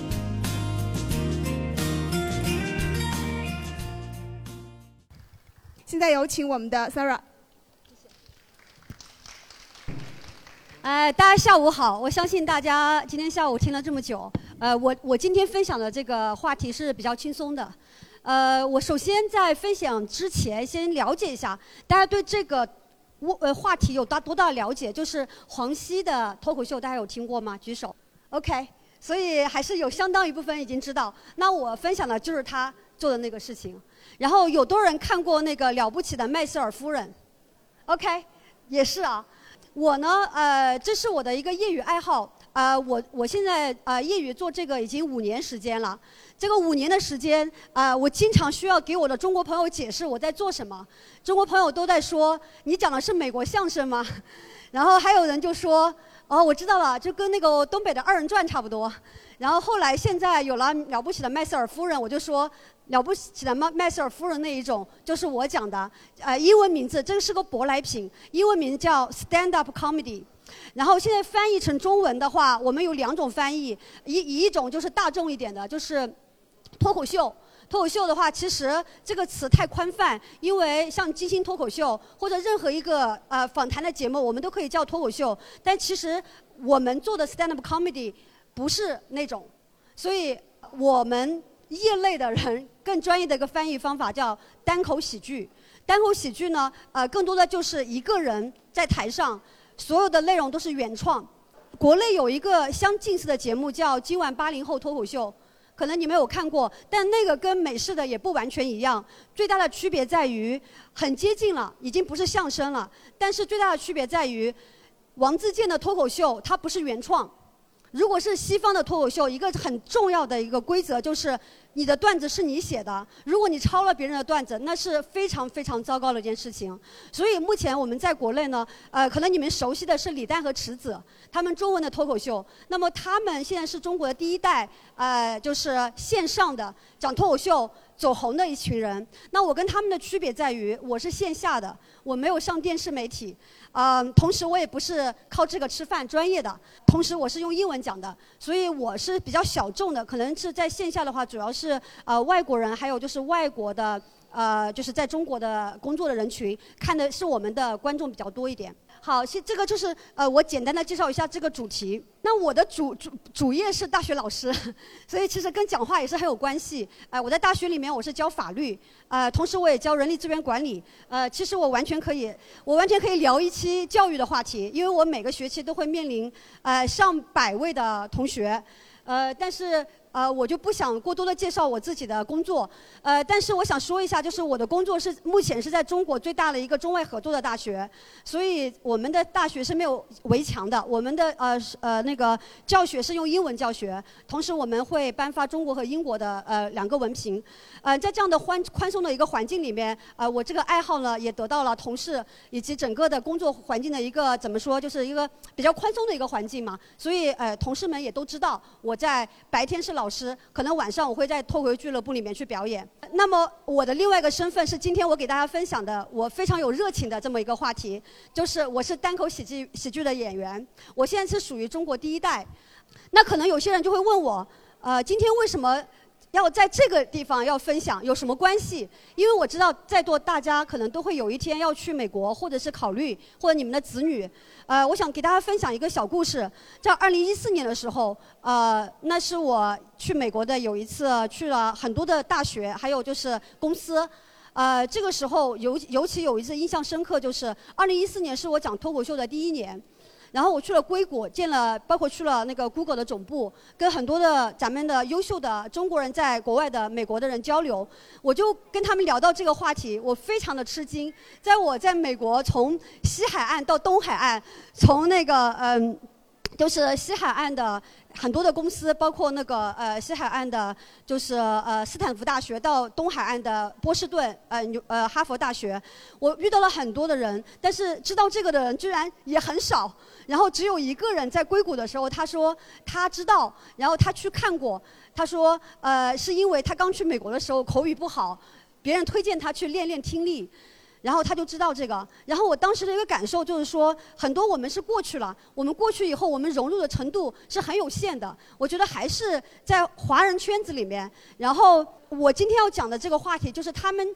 现在有请我们的 Sarah。哎，大家下午好！我相信大家今天下午听了这么久，呃，我我今天分享的这个话题是比较轻松的。呃，我首先在分享之前，先了解一下大家对这个我呃话题有大多大了解？就是黄西的脱口秀，大家有听过吗？举手。OK，所以还是有相当一部分已经知道。那我分享的就是他做的那个事情。然后有多人看过那个了不起的麦瑟尔夫人？OK，也是啊。我呢，呃，这是我的一个业余爱好。啊，我我现在啊，业余做这个已经五年时间了。这个五年的时间啊，我经常需要给我的中国朋友解释我在做什么。中国朋友都在说：“你讲的是美国相声吗？” 然后还有人就说：“哦，我知道了，就跟那个东北的二人转差不多。”然后后来现在有了了不起的麦瑟尔夫人，我就说。了不起的麦麦瑟尔夫人那一种，就是我讲的，呃，英文名字，这个是个舶来品，英文名叫 Stand Up Comedy。然后现在翻译成中文的话，我们有两种翻译，一一种就是大众一点的，就是脱口秀。脱口秀的话，其实这个词太宽泛，因为像金星脱口秀或者任何一个呃访谈的节目，我们都可以叫脱口秀。但其实我们做的 Stand Up Comedy 不是那种，所以我们。业内的人更专业的一个翻译方法叫单口喜剧。单口喜剧呢，呃，更多的就是一个人在台上，所有的内容都是原创。国内有一个相近似的节目叫《今晚八零后脱口秀》，可能你没有看过，但那个跟美式的也不完全一样。最大的区别在于很接近了，已经不是相声了。但是最大的区别在于，王自健的脱口秀它不是原创。如果是西方的脱口秀，一个很重要的一个规则就是。你的段子是你写的，如果你抄了别人的段子，那是非常非常糟糕的一件事情。所以目前我们在国内呢，呃，可能你们熟悉的是李诞和池子，他们中文的脱口秀。那么他们现在是中国的第一代，呃，就是线上的讲脱口秀走红的一群人。那我跟他们的区别在于，我是线下的，我没有上电视媒体。嗯，同时我也不是靠这个吃饭专业的，同时我是用英文讲的，所以我是比较小众的，可能是在线下的话，主要是呃外国人，还有就是外国的呃就是在中国的工作的人群，看的是我们的观众比较多一点。好，现这个就是呃，我简单的介绍一下这个主题。那我的主主主业是大学老师，所以其实跟讲话也是很有关系。呃，我在大学里面我是教法律，呃，同时我也教人力资源管理。呃，其实我完全可以，我完全可以聊一期教育的话题，因为我每个学期都会面临呃上百位的同学，呃，但是。呃，我就不想过多的介绍我自己的工作，呃，但是我想说一下，就是我的工作是目前是在中国最大的一个中外合作的大学，所以我们的大学是没有围墙的，我们的呃呃那个教学是用英文教学，同时我们会颁发中国和英国的呃两个文凭，呃，在这样的宽宽松的一个环境里面，呃，我这个爱好呢也得到了同事以及整个的工作环境的一个怎么说，就是一个比较宽松的一个环境嘛，所以呃同事们也都知道我在白天是老。老师，可能晚上我会在脱口秀俱乐部里面去表演。那么我的另外一个身份是今天我给大家分享的，我非常有热情的这么一个话题，就是我是单口喜剧喜剧的演员。我现在是属于中国第一代。那可能有些人就会问我，呃，今天为什么？要在这个地方要分享有什么关系？因为我知道在座大家可能都会有一天要去美国，或者是考虑，或者你们的子女。呃，我想给大家分享一个小故事。在二零一四年的时候，呃，那是我去美国的有一次去了很多的大学，还有就是公司。呃，这个时候尤尤其有一次印象深刻，就是二零一四年是我讲脱口秀的第一年。然后我去了硅谷，见了，包括去了那个 Google 的总部，跟很多的咱们的优秀的中国人在国外的美国的人交流，我就跟他们聊到这个话题，我非常的吃惊。在我在美国从西海岸到东海岸，从那个嗯，就是西海岸的。很多的公司，包括那个呃西海岸的，就是呃斯坦福大学，到东海岸的波士顿，呃纽呃哈佛大学，我遇到了很多的人，但是知道这个的人居然也很少。然后只有一个人在硅谷的时候，他说他知道，然后他去看过，他说呃是因为他刚去美国的时候口语不好，别人推荐他去练练听力。然后他就知道这个，然后我当时的一个感受就是说，很多我们是过去了，我们过去以后，我们融入的程度是很有限的。我觉得还是在华人圈子里面。然后我今天要讲的这个话题，就是他们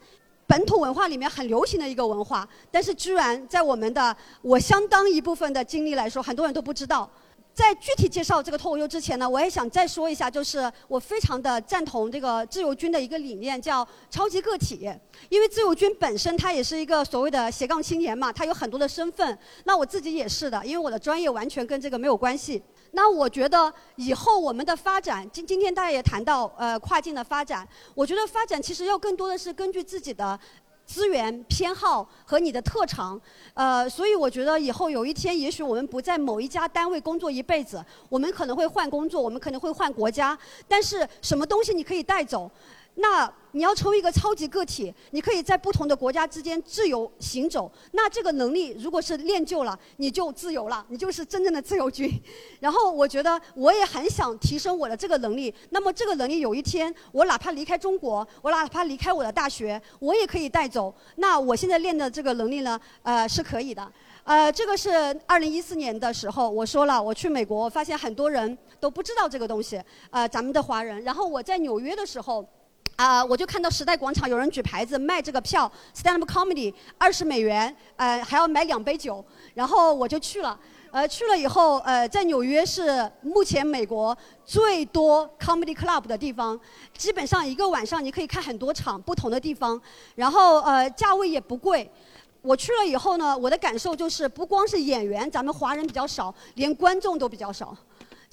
本土文化里面很流行的一个文化，但是居然在我们的我相当一部分的经历来说，很多人都不知道。在具体介绍这个脱口秀之前呢，我也想再说一下，就是我非常的赞同这个自由军的一个理念，叫超级个体。因为自由军本身他也是一个所谓的斜杠青年嘛，他有很多的身份。那我自己也是的，因为我的专业完全跟这个没有关系。那我觉得以后我们的发展，今今天大家也谈到呃跨境的发展，我觉得发展其实要更多的是根据自己的资源偏好和你的特长，呃，所以我觉得以后有一天，也许我们不在某一家单位工作一辈子，我们可能会换工作，我们可能会换国家，但是什么东西你可以带走？那你要成为一个超级个体，你可以在不同的国家之间自由行走。那这个能力如果是练就了，你就自由了，你就是真正的自由军。然后我觉得我也很想提升我的这个能力。那么这个能力有一天我哪怕离开中国，我哪怕离开我的大学，我也可以带走。那我现在练的这个能力呢，呃，是可以的。呃，这个是二零一四年的时候我说了，我去美国发现很多人都不知道这个东西，呃，咱们的华人。然后我在纽约的时候。啊，我就看到时代广场有人举牌子卖这个票，stand up comedy，二十美元，呃，还要买两杯酒，然后我就去了。呃，去了以后，呃，在纽约是目前美国最多 comedy club 的地方，基本上一个晚上你可以看很多场不同的地方，然后呃，价位也不贵。我去了以后呢，我的感受就是不光是演员，咱们华人比较少，连观众都比较少。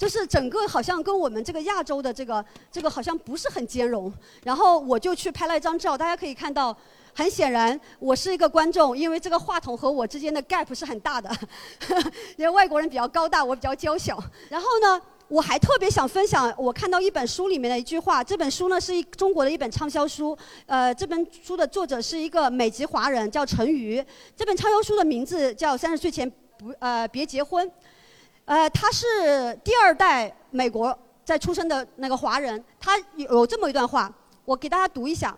就是整个好像跟我们这个亚洲的这个这个好像不是很兼容，然后我就去拍了一张照，大家可以看到，很显然我是一个观众，因为这个话筒和我之间的 gap 是很大的，因为外国人比较高大，我比较娇小。然后呢，我还特别想分享，我看到一本书里面的一句话，这本书呢是一中国的一本畅销书，呃，这本书的作者是一个美籍华人，叫陈瑜，这本畅销书的名字叫《三十岁前不呃别结婚》。呃，他是第二代美国在出生的那个华人，他有这么一段话，我给大家读一下。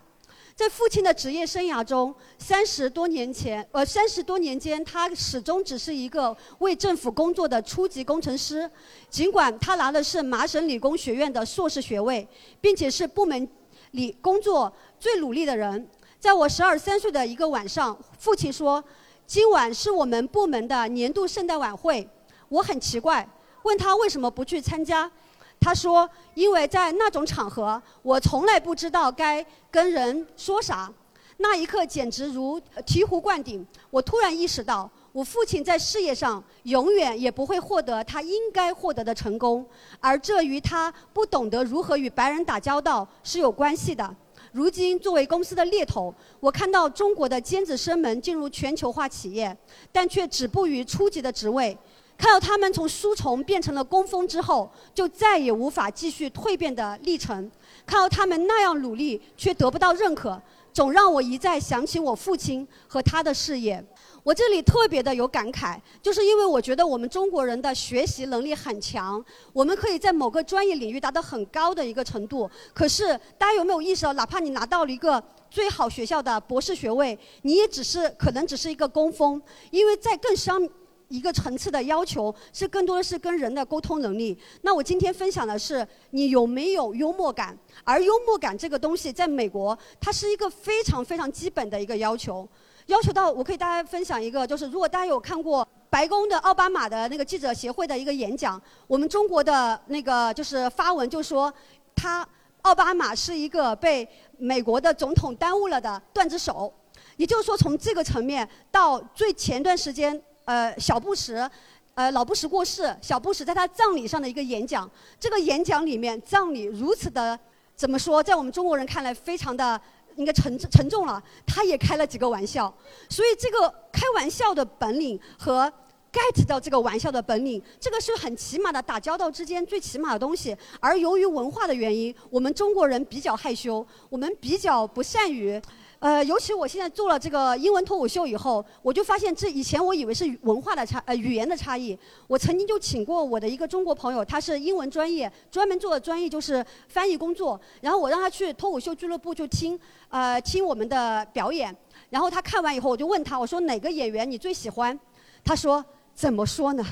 在父亲的职业生涯中，三十多年前，呃，三十多年间，他始终只是一个为政府工作的初级工程师。尽管他拿的是麻省理工学院的硕士学位，并且是部门里工作最努力的人。在我十二三岁的一个晚上，父亲说：“今晚是我们部门的年度圣诞晚会。”我很奇怪，问他为什么不去参加，他说：“因为在那种场合，我从来不知道该跟人说啥。”那一刻简直如醍醐灌顶。我突然意识到，我父亲在事业上永远也不会获得他应该获得的成功，而这与他不懂得如何与白人打交道是有关系的。如今，作为公司的猎头，我看到中国的尖子生们进入全球化企业，但却止步于初级的职位。看到他们从书虫变成了工蜂之后，就再也无法继续蜕变的历程。看到他们那样努力却得不到认可，总让我一再想起我父亲和他的事业。我这里特别的有感慨，就是因为我觉得我们中国人的学习能力很强，我们可以在某个专业领域达到很高的一个程度。可是大家有没有意识到，哪怕你拿到了一个最好学校的博士学位，你也只是可能只是一个工蜂，因为在更上。一个层次的要求是更多的是跟人的沟通能力。那我今天分享的是你有没有幽默感，而幽默感这个东西在美国它是一个非常非常基本的一个要求，要求到我可以大家分享一个，就是如果大家有看过白宫的奥巴马的那个记者协会的一个演讲，我们中国的那个就是发文就说他奥巴马是一个被美国的总统耽误了的段子手，也就是说从这个层面到最前段时间。呃，小布什，呃，老布什过世，小布什在他葬礼上的一个演讲，这个演讲里面，葬礼如此的怎么说，在我们中国人看来非常的应该沉沉重了，他也开了几个玩笑，所以这个开玩笑的本领和 get 到这个玩笑的本领，这个是很起码的打交道之间最起码的东西，而由于文化的原因，我们中国人比较害羞，我们比较不善于。呃，尤其我现在做了这个英文脱口秀以后，我就发现这以前我以为是文化的差，呃，语言的差异。我曾经就请过我的一个中国朋友，他是英文专业，专门做的专业就是翻译工作。然后我让他去脱口秀俱乐部就听，呃，听我们的表演。然后他看完以后，我就问他，我说哪个演员你最喜欢？他说怎么说呢？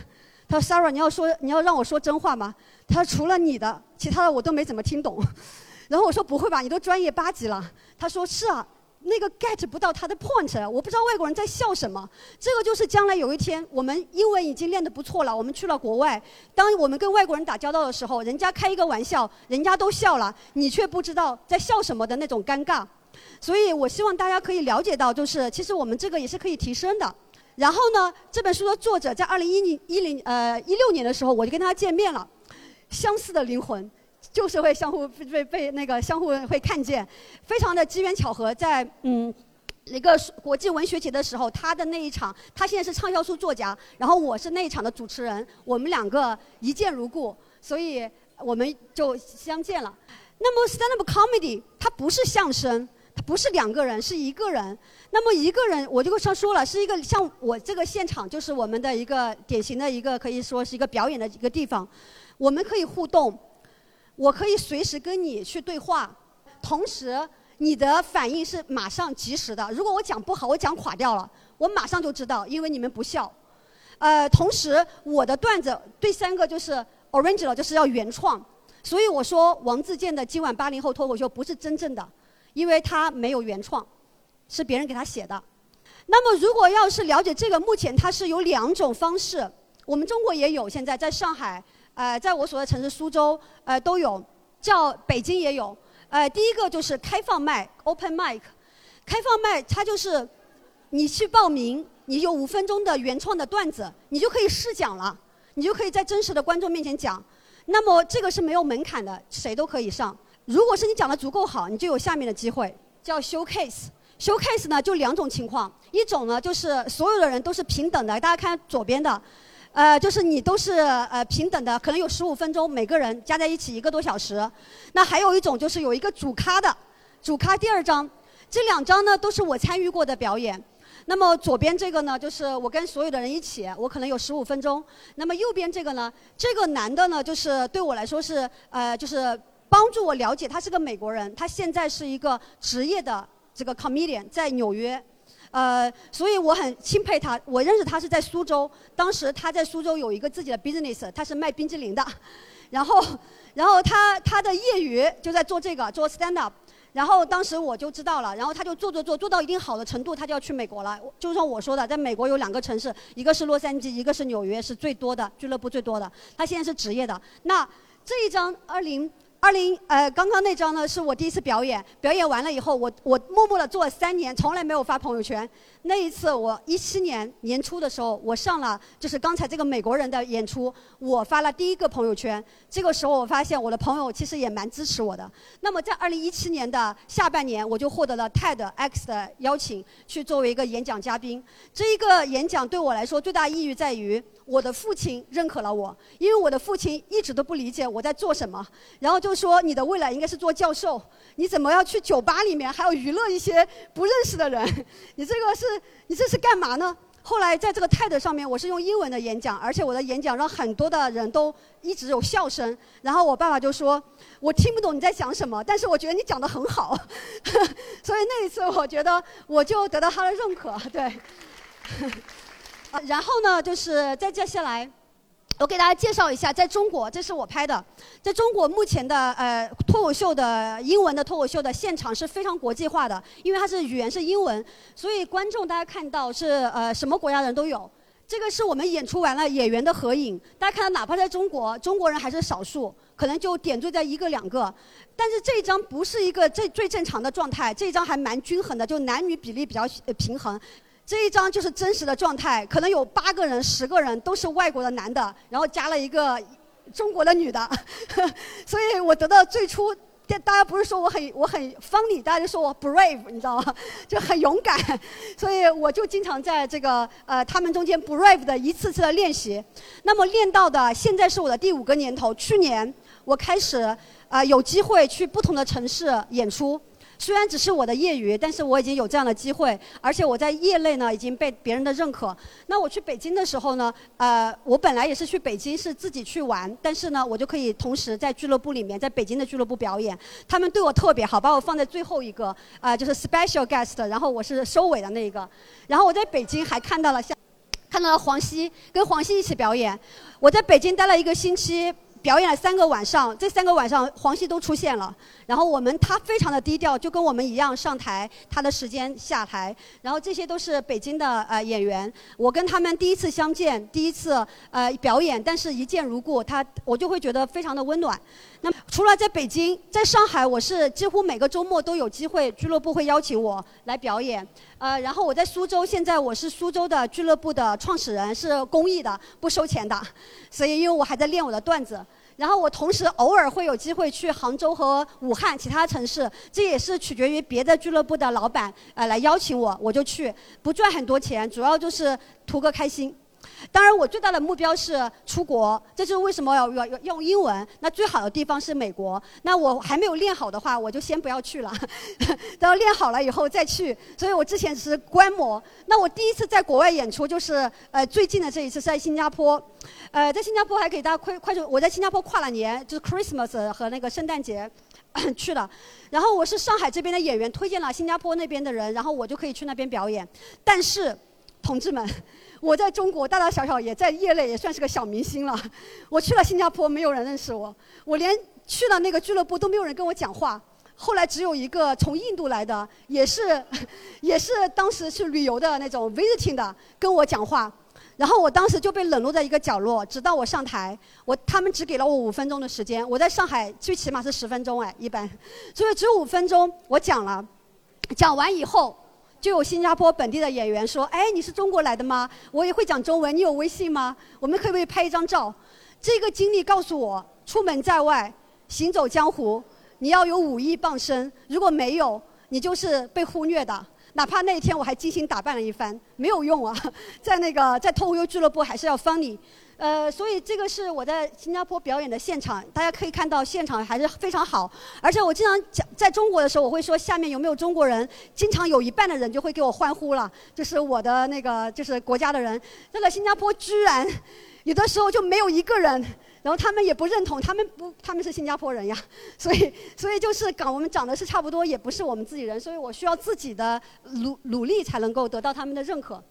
他说 Sarah，你要说你要让我说真话吗？他说除了你的，其他的我都没怎么听懂。然后我说不会吧，你都专业八级了。他说是啊。那个 get 不到他的 point，我不知道外国人在笑什么。这个就是将来有一天，我们英文已经练得不错了，我们去了国外，当我们跟外国人打交道的时候，人家开一个玩笑，人家都笑了，你却不知道在笑什么的那种尴尬。所以我希望大家可以了解到，就是其实我们这个也是可以提升的。然后呢，这本书的作者在二零一零一零呃一六年的时候，我就跟他见面了，相似的灵魂。就是会相互被被那个相互会看见，非常的机缘巧合，在嗯一个国际文学节的时候，他的那一场，他现在是畅销书作家，然后我是那一场的主持人，我们两个一见如故，所以我们就相见了。那么 stand up comedy 它不是相声，它不是两个人，是一个人。那么一个人，我就上说了，是一个像我这个现场就是我们的一个典型的一个可以说是一个表演的一个地方，我们可以互动，我可以随时跟你去对话，同时。你的反应是马上及时的。如果我讲不好，我讲垮掉了，我马上就知道，因为你们不笑。呃，同时我的段子对三个就是 original，就是要原创。所以我说王自健的今晚八零后脱口秀不是真正的，因为他没有原创，是别人给他写的。那么如果要是了解这个，目前它是有两种方式，我们中国也有，现在在上海，呃，在我所在城市苏州，呃，都有，叫北京也有。呃，第一个就是开放麦 （open mic），开放麦它就是你去报名，你有五分钟的原创的段子，你就可以试讲了，你就可以在真实的观众面前讲。那么这个是没有门槛的，谁都可以上。如果是你讲的足够好，你就有下面的机会，叫 showcase。showcase 呢就两种情况，一种呢就是所有的人都是平等的，大家看左边的。呃，就是你都是呃平等的，可能有十五分钟，每个人加在一起一个多小时。那还有一种就是有一个主咖的，主咖第二张，这两张呢都是我参与过的表演。那么左边这个呢，就是我跟所有的人一起，我可能有十五分钟。那么右边这个呢，这个男的呢，就是对我来说是呃，就是帮助我了解他是个美国人，他现在是一个职业的这个 comedian，在纽约。呃，所以我很钦佩他。我认识他是在苏州，当时他在苏州有一个自己的 business，他是卖冰激凌的。然后，然后他他的业余就在做这个做 stand up。然后当时我就知道了，然后他就做做做做到一定好的程度，他就要去美国了。就像我说的，在美国有两个城市，一个是洛杉矶，一个是纽约，是最多的俱乐部最多的。他现在是职业的。那这一张二零。二零呃，刚刚那张呢是我第一次表演，表演完了以后，我我默默的做了三年，从来没有发朋友圈。那一次我一七年年初的时候，我上了就是刚才这个美国人的演出，我发了第一个朋友圈。这个时候我发现我的朋友其实也蛮支持我的。那么在二零一七年的下半年，我就获得了 TEDx 的邀请，去作为一个演讲嘉宾。这一个演讲对我来说最大意义在于。我的父亲认可了我，因为我的父亲一直都不理解我在做什么，然后就说你的未来应该是做教授，你怎么要去酒吧里面还要娱乐一些不认识的人？你这个是，你这是干嘛呢？后来在这个 TED 上面，我是用英文的演讲，而且我的演讲让很多的人都一直有笑声。然后我爸爸就说，我听不懂你在讲什么，但是我觉得你讲得很好，所以那一次我觉得我就得到他的认可，对。然后呢，就是在接下来，我给大家介绍一下，在中国，这是我拍的，在中国目前的呃脱口秀的英文的脱口秀的现场是非常国际化的，因为它是语言是英文，所以观众大家看到是呃什么国家的人都有。这个是我们演出完了演员的合影，大家看到哪怕在中国，中国人还是少数，可能就点缀在一个两个，但是这一张不是一个最最正常的状态，这一张还蛮均衡的，就男女比例比较平衡。这一张就是真实的状态，可能有八个人、十个人都是外国的男的，然后加了一个中国的女的，所以我得到最初，大家不是说我很我很 funny，大家就说我 brave，你知道吗？就很勇敢，所以我就经常在这个呃他们中间 brave 的一次次的练习。那么练到的，现在是我的第五个年头。去年我开始啊有机会去不同的城市演出。虽然只是我的业余，但是我已经有这样的机会，而且我在业内呢已经被别人的认可。那我去北京的时候呢，呃，我本来也是去北京是自己去玩，但是呢，我就可以同时在俱乐部里面，在北京的俱乐部表演。他们对我特别好，把我放在最后一个，啊，就是 special guest，然后我是收尾的那一个。然后我在北京还看到了像，看到了黄西，跟黄西一起表演。我在北京待了一个星期。表演了三个晚上，这三个晚上黄西都出现了。然后我们他非常的低调，就跟我们一样上台，他的时间下台。然后这些都是北京的呃演员，我跟他们第一次相见，第一次呃表演，但是一见如故，他我就会觉得非常的温暖。那除了在北京，在上海，我是几乎每个周末都有机会，俱乐部会邀请我来表演。呃，然后我在苏州，现在我是苏州的俱乐部的创始人，是公益的，不收钱的。所以因为我还在练我的段子。然后我同时偶尔会有机会去杭州和武汉其他城市，这也是取决于别的俱乐部的老板呃来邀请我，我就去，不赚很多钱，主要就是图个开心。当然，我最大的目标是出国，这就是为什么要要用英文。那最好的地方是美国。那我还没有练好的话，我就先不要去了，等到练好了以后再去。所以我之前是观摩。那我第一次在国外演出就是呃最近的这一次是在新加坡，呃在新加坡还给大家快快速，我在新加坡跨了年，就是 Christmas 和那个圣诞节 去了。然后我是上海这边的演员推荐了新加坡那边的人，然后我就可以去那边表演。但是，同志们。我在中国大大小小也在业内也算是个小明星了，我去了新加坡，没有人认识我，我连去了那个俱乐部都没有人跟我讲话。后来只有一个从印度来的，也是，也是当时是旅游的那种 visiting 的跟我讲话，然后我当时就被冷落在一个角落，直到我上台，我他们只给了我五分钟的时间，我在上海最起码是十分钟哎，一般，所以只有五分钟，我讲了，讲完以后。就有新加坡本地的演员说：“哎，你是中国来的吗？我也会讲中文，你有微信吗？我们可不可以拍一张照？”这个经历告诉我，出门在外，行走江湖，你要有武艺傍身。如果没有，你就是被忽略的。哪怕那一天我还精心打扮了一番，没有用啊，在那个在脱口秀俱乐部还是要帮你。呃，所以这个是我在新加坡表演的现场，大家可以看到现场还是非常好。而且我经常讲，在中国的时候，我会说下面有没有中国人，经常有一半的人就会给我欢呼了，就是我的那个就是国家的人。在了新加坡居然有的时候就没有一个人，然后他们也不认同，他们不他们是新加坡人呀，所以所以就是港我们长得是差不多，也不是我们自己人，所以我需要自己的努努力才能够得到他们的认可。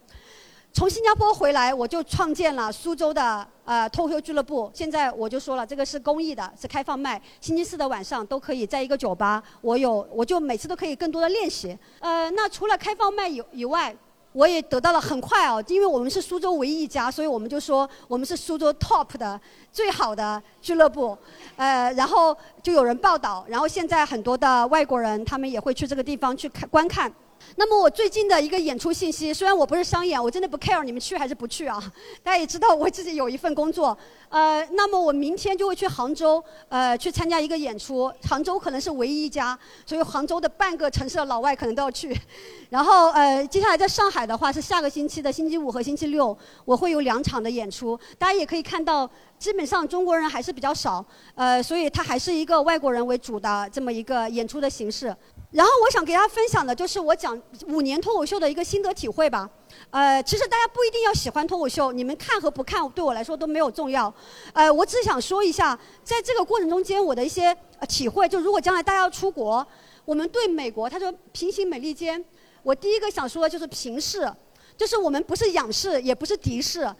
从新加坡回来，我就创建了苏州的呃脱口秀俱乐部。现在我就说了，这个是公益的，是开放麦，星期四的晚上都可以在一个酒吧。我有，我就每次都可以更多的练习。呃，那除了开放麦以以外，我也得到了很快哦，因为我们是苏州唯一一家，所以我们就说我们是苏州 top 的最好的俱乐部。呃，然后就有人报道，然后现在很多的外国人他们也会去这个地方去看观看。那么我最近的一个演出信息，虽然我不是商演，我真的不 care 你们去还是不去啊。大家也知道我自己有一份工作，呃，那么我明天就会去杭州，呃，去参加一个演出。杭州可能是唯一一家，所以杭州的半个城市的老外可能都要去。然后呃，接下来在上海的话是下个星期的星期五和星期六，我会有两场的演出。大家也可以看到，基本上中国人还是比较少，呃，所以它还是一个外国人为主的这么一个演出的形式。然后我想给大家分享的就是我讲五年脱口秀的一个心得体会吧。呃，其实大家不一定要喜欢脱口秀，你们看和不看对我来说都没有重要。呃，我只想说一下，在这个过程中间我的一些体会。就如果将来大家要出国，我们对美国，他说平行美利坚，我第一个想说的就是平视，就是我们不是仰视，也不是敌视。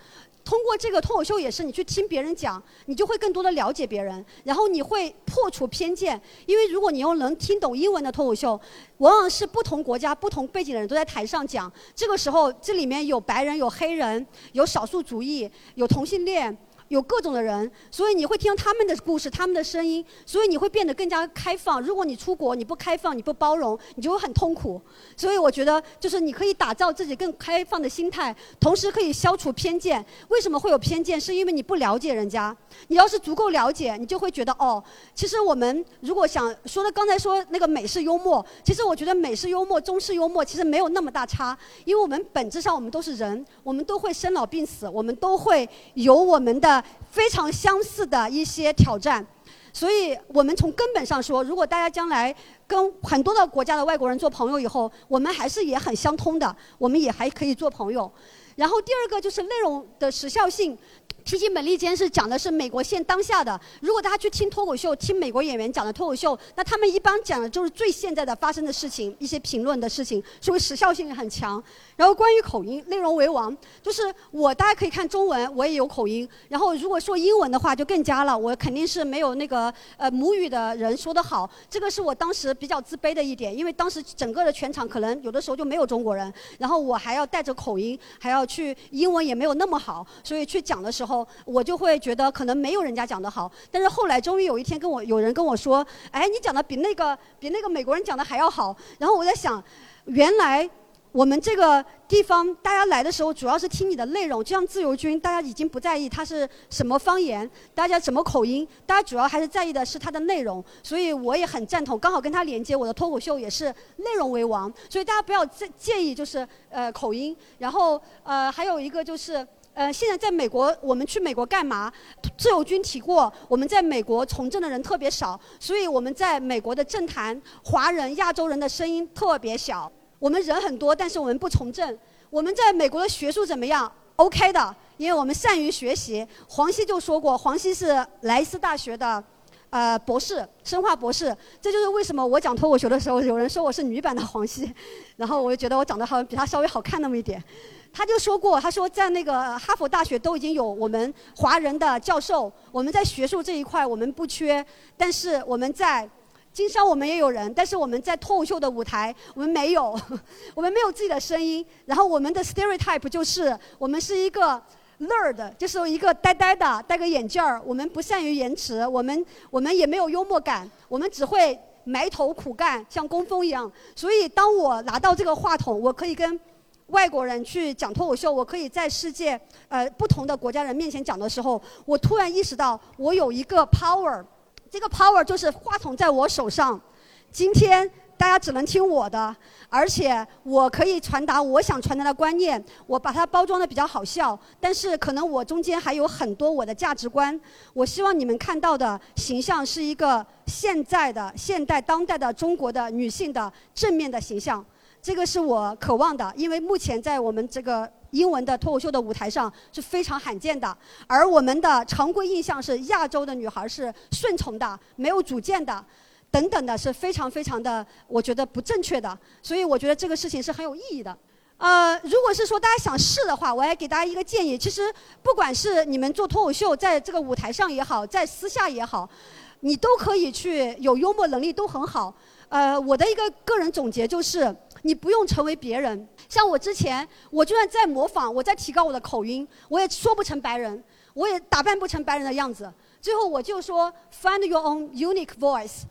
通过这个脱口秀也是，你去听别人讲，你就会更多的了解别人，然后你会破除偏见。因为如果你又能听懂英文的脱口秀，往往是不同国家、不同背景的人都在台上讲，这个时候这里面有白人、有黑人、有少数族裔、有同性恋。有各种的人，所以你会听他们的故事、他们的声音，所以你会变得更加开放。如果你出国，你不开放，你不包容，你就会很痛苦。所以我觉得，就是你可以打造自己更开放的心态，同时可以消除偏见。为什么会有偏见？是因为你不了解人家。你要是足够了解，你就会觉得哦，其实我们如果想说的，刚才说那个美式幽默，其实我觉得美式幽默、中式幽默其实没有那么大差，因为我们本质上我们都是人，我们都会生老病死，我们都会有我们的。非常相似的一些挑战，所以我们从根本上说，如果大家将来跟很多的国家的外国人做朋友以后，我们还是也很相通的，我们也还可以做朋友。然后第二个就是内容的时效性。提起美利坚是讲的是美国现当下的。如果大家去听脱口秀，听美国演员讲的脱口秀，那他们一般讲的就是最现在的发生的事情，一些评论的事情，所以时效性很强。然后关于口音，内容为王，就是我大家可以看中文，我也有口音。然后如果说英文的话，就更加了，我肯定是没有那个呃母语的人说的好。这个是我当时比较自卑的一点，因为当时整个的全场可能有的时候就没有中国人，然后我还要带着口音，还要去英文也没有那么好，所以去讲的时候。我就会觉得可能没有人家讲的好，但是后来终于有一天跟我有人跟我说，哎，你讲的比那个比那个美国人讲的还要好。然后我在想，原来我们这个地方，大家来的时候主要是听你的内容，就像自由军，大家已经不在意它是什么方言，大家什么口音，大家主要还是在意的是它的内容。所以我也很赞同，刚好跟他连接，我的脱口秀也是内容为王。所以大家不要介介意，就是呃口音。然后呃还有一个就是。呃，现在在美国，我们去美国干嘛？自由军提过，我们在美国从政的人特别少，所以我们在美国的政坛，华人、亚洲人的声音特别小。我们人很多，但是我们不从政。我们在美国的学术怎么样？OK 的，因为我们善于学习。黄西就说过，黄西是莱斯大学的，呃，博士，生化博士。这就是为什么我讲脱口秀的时候，有人说我是女版的黄西，然后我就觉得我长得好像比他稍微好看那么一点。他就说过，他说在那个哈佛大学都已经有我们华人的教授，我们在学术这一块我们不缺，但是我们在经商我们也有人，但是我们在脱口秀的舞台我们没有，我们没有自己的声音。然后我们的 stereotype 就是我们是一个 nerd，就是一个呆呆的戴个眼镜儿，我们不善于言辞，我们我们也没有幽默感，我们只会埋头苦干，像工蜂一样。所以当我拿到这个话筒，我可以跟。外国人去讲脱口秀，我可以在世界呃不同的国家人面前讲的时候，我突然意识到我有一个 power，这个 power 就是话筒在我手上。今天大家只能听我的，而且我可以传达我想传达的观念，我把它包装的比较好笑，但是可能我中间还有很多我的价值观。我希望你们看到的形象是一个现在的现代当代的中国的女性的正面的形象。这个是我渴望的，因为目前在我们这个英文的脱口秀的舞台上是非常罕见的，而我们的常规印象是亚洲的女孩是顺从的、没有主见的，等等的是非常非常的，我觉得不正确的。所以我觉得这个事情是很有意义的。呃，如果是说大家想试的话，我也给大家一个建议，其实不管是你们做脱口秀，在这个舞台上也好，在私下也好，你都可以去有幽默能力都很好。呃，我的一个个人总结就是。你不用成为别人，像我之前，我就算在模仿，我在提高我的口音，我也说不成白人，我也打扮不成白人的样子。最后我就说，find your own unique voice，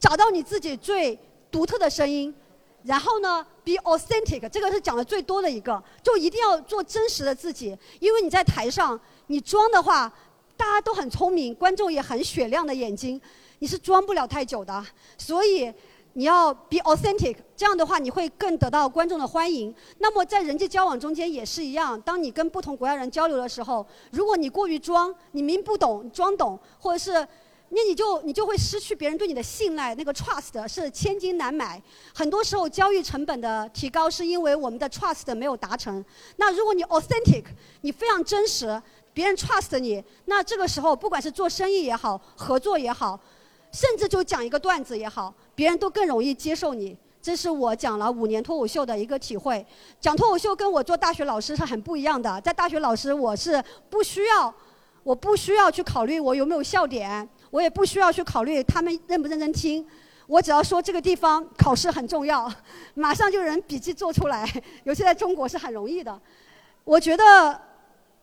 找到你自己最独特的声音，然后呢，be authentic，这个是讲的最多的一个，就一定要做真实的自己，因为你在台上，你装的话，大家都很聪明，观众也很雪亮的眼睛，你是装不了太久的，所以。你要 be authentic，这样的话你会更得到观众的欢迎。那么在人际交往中间也是一样，当你跟不同国家人交流的时候，如果你过于装，你明不懂装懂，或者是，那你就你就会失去别人对你的信赖。那个 trust 是千金难买，很多时候交易成本的提高是因为我们的 trust 没有达成。那如果你 authentic，你非常真实，别人 trust 你，那这个时候不管是做生意也好，合作也好。甚至就讲一个段子也好，别人都更容易接受你。这是我讲了五年脱口秀的一个体会。讲脱口秀跟我做大学老师是很不一样的。在大学老师，我是不需要，我不需要去考虑我有没有笑点，我也不需要去考虑他们认不认真听。我只要说这个地方考试很重要，马上就有人笔记做出来。尤其在中国是很容易的。我觉得。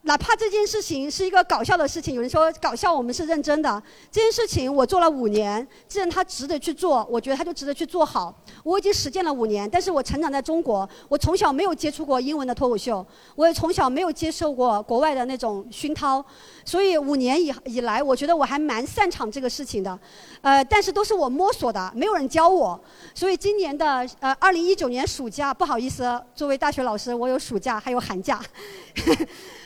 哪怕这件事情是一个搞笑的事情，有人说搞笑，我们是认真的。这件事情我做了五年，既然他值得去做，我觉得他就值得去做好。我已经实践了五年，但是我成长在中国，我从小没有接触过英文的脱口秀，我也从小没有接受过国外的那种熏陶，所以五年以以来，我觉得我还蛮擅长这个事情的。呃，但是都是我摸索的，没有人教我。所以今年的呃二零一九年暑假，不好意思，作为大学老师，我有暑假还有寒假。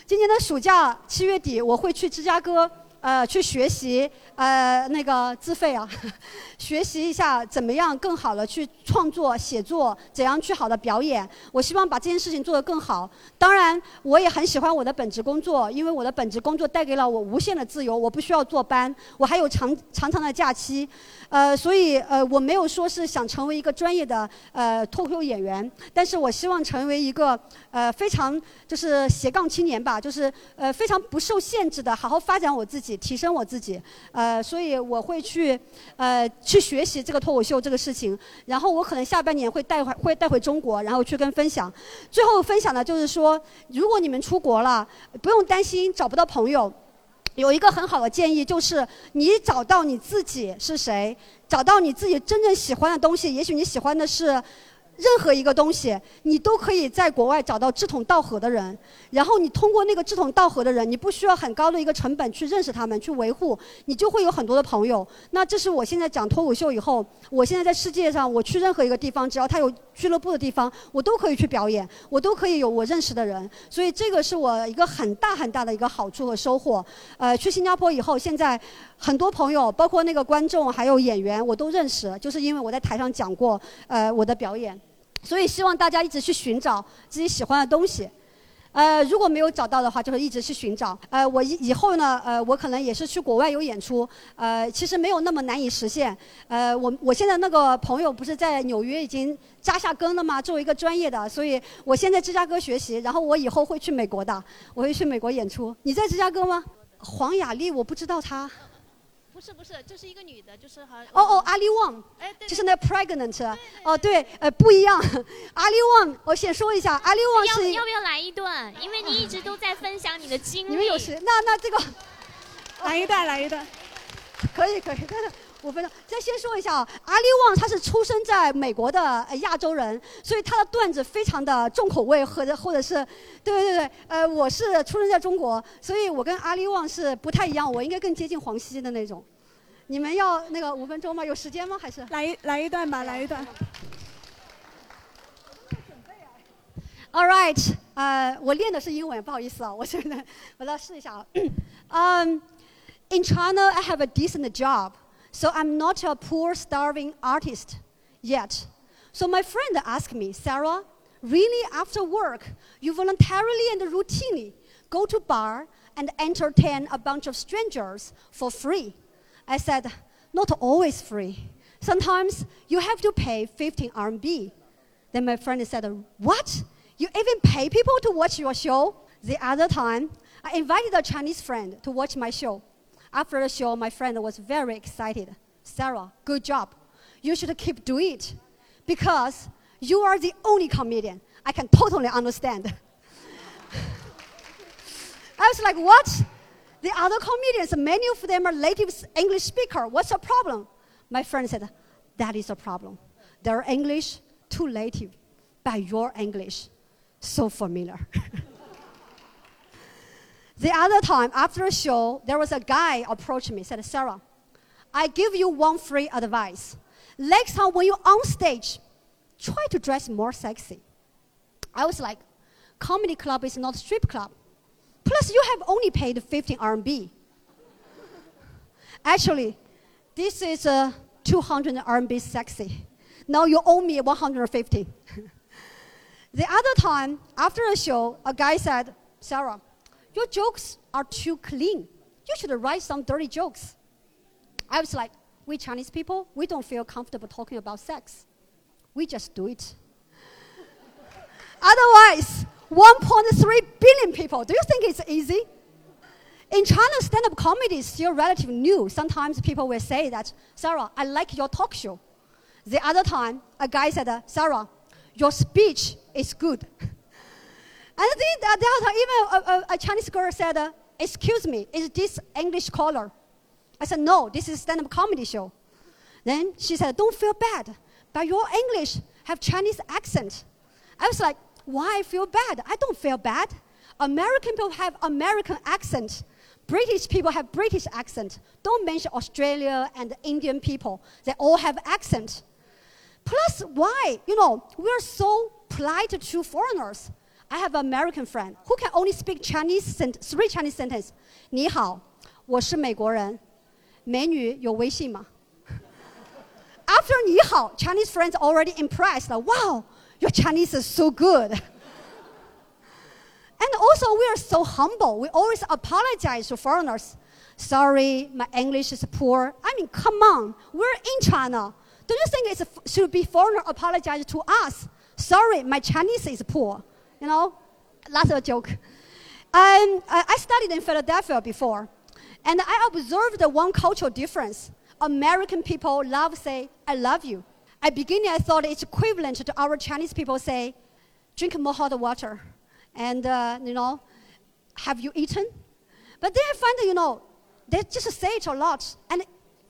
今年的暑假七月底，我会去芝加哥，呃，去学习，呃，那个自费啊，学习一下怎么样更好的去创作写作，怎样去好的表演。我希望把这件事情做得更好。当然，我也很喜欢我的本职工作，因为我的本职工作带给了我无限的自由，我不需要坐班，我还有长长长的假期。呃，所以呃，我没有说是想成为一个专业的呃脱口秀演员，但是我希望成为一个呃非常就是斜杠青年吧，就是呃非常不受限制的，好好发展我自己，提升我自己。呃，呃所以我会去呃去学习这个脱口秀这个事情，然后我可能下半年会带回会带回中国，然后去跟分享。最后分享的就是说，如果你们出国了，不用担心找不到朋友。有一个很好的建议，就是你找到你自己是谁，找到你自己真正喜欢的东西。也许你喜欢的是任何一个东西，你都可以在国外找到志同道合的人，然后你通过那个志同道合的人，你不需要很高的一个成本去认识他们，去维护，你就会有很多的朋友。那这是我现在讲脱口秀以后，我现在在世界上，我去任何一个地方，只要他有俱乐部的地方，我都可以去表演，我都可以有我认识的人。所以这个是我一个很大很大的一个好处和收获。呃，去新加坡以后，现在很多朋友，包括那个观众还有演员，我都认识，就是因为我在台上讲过，呃，我的表演。所以希望大家一直去寻找自己喜欢的东西，呃，如果没有找到的话，就是一直去寻找。呃，我以以后呢，呃，我可能也是去国外有演出，呃，其实没有那么难以实现。呃，我我现在那个朋友不是在纽约已经扎下根了吗？作为一个专业的，所以我现在芝加哥学习，然后我以后会去美国的，我会去美国演出。你在芝加哥吗？黄雅莉，我不知道她。不是不是，就是一个女的，就是好。哦哦，阿里旺，哎，对就是那 pregnant，哦对，呃不一样，阿里旺，我先说一下，阿里旺要是要不要来一段？因为你一直都在分享你的经历。你们有时那那这个来一段，来一段。可 以可以，但是五分钟。再先说一下啊，阿里旺他是出生在美国的呃亚洲人，所以他的段子非常的重口味，或者或者是，对对对，呃，我是出生在中国，所以我跟阿里旺是不太一样，我应该更接近黄西的那种。你们要那个五分钟吗？有时间吗？还是来一来一段吧，来一段。All right，呃，我练的是英文，不好意思啊，我现在我来试一下啊。Um, in China, I have a decent job, so I'm not a poor, starving artist yet. So my friend asked me, Sarah, really after work, you voluntarily and routinely go to bar and entertain a bunch of strangers for free? I said, not always free. Sometimes you have to pay 15 RMB. Then my friend said, What? You even pay people to watch your show? The other time, I invited a Chinese friend to watch my show. After the show, my friend was very excited. Sarah, good job. You should keep doing it because you are the only comedian I can totally understand. I was like, What? The other comedians, many of them are native English speaker. What's the problem? My friend said, That is a problem. Their English too native, but your English so familiar. the other time, after a show, there was a guy approached me, said, Sarah, I give you one free advice. Next time when you're on stage, try to dress more sexy. I was like, comedy club is not strip club. Plus, you have only paid 15 RMB. Actually, this is uh, 200 RMB sexy. Now you owe me 150. the other time, after a show, a guy said, Sarah, your jokes are too clean. You should write some dirty jokes. I was like, we Chinese people, we don't feel comfortable talking about sex. We just do it. Otherwise, 1.3 billion people. Do you think it's easy? In China, stand up comedy is still relatively new. Sometimes people will say that, Sarah, I like your talk show. The other time, a guy said, Sarah, your speech is good. And the other time, even a, a, a Chinese girl said, uh, Excuse me, is this English caller? I said, No, this is stand up comedy show. Then she said, Don't feel bad, but your English have Chinese accent. I was like, Why I feel bad? I don't feel bad. American people have American accent. British people have British accent. Don't mention Australia and Indian people. They all have accent. Plus, why? You know, we're so polite to foreigners. I have an American friend who can only speak Chinese sent- three Chinese sentences. 你好，我是美国人。美女有微信吗？After 你好, Chinese friends already impressed. Wow, your Chinese is so good. And also, we are so humble. We always apologize to foreigners. Sorry, my English is poor. I mean, come on, we're in China. Don't you think it should be foreigner apologize to us? Sorry, my Chinese is poor. You know, that's a joke. Um, I studied in Philadelphia before, and I observed one cultural difference. American people love say, I love you. At beginning, I thought it's equivalent to our Chinese people say, drink more hot water. And, uh, you know, have you eaten? But then I find that, you know, they just say it a lot. And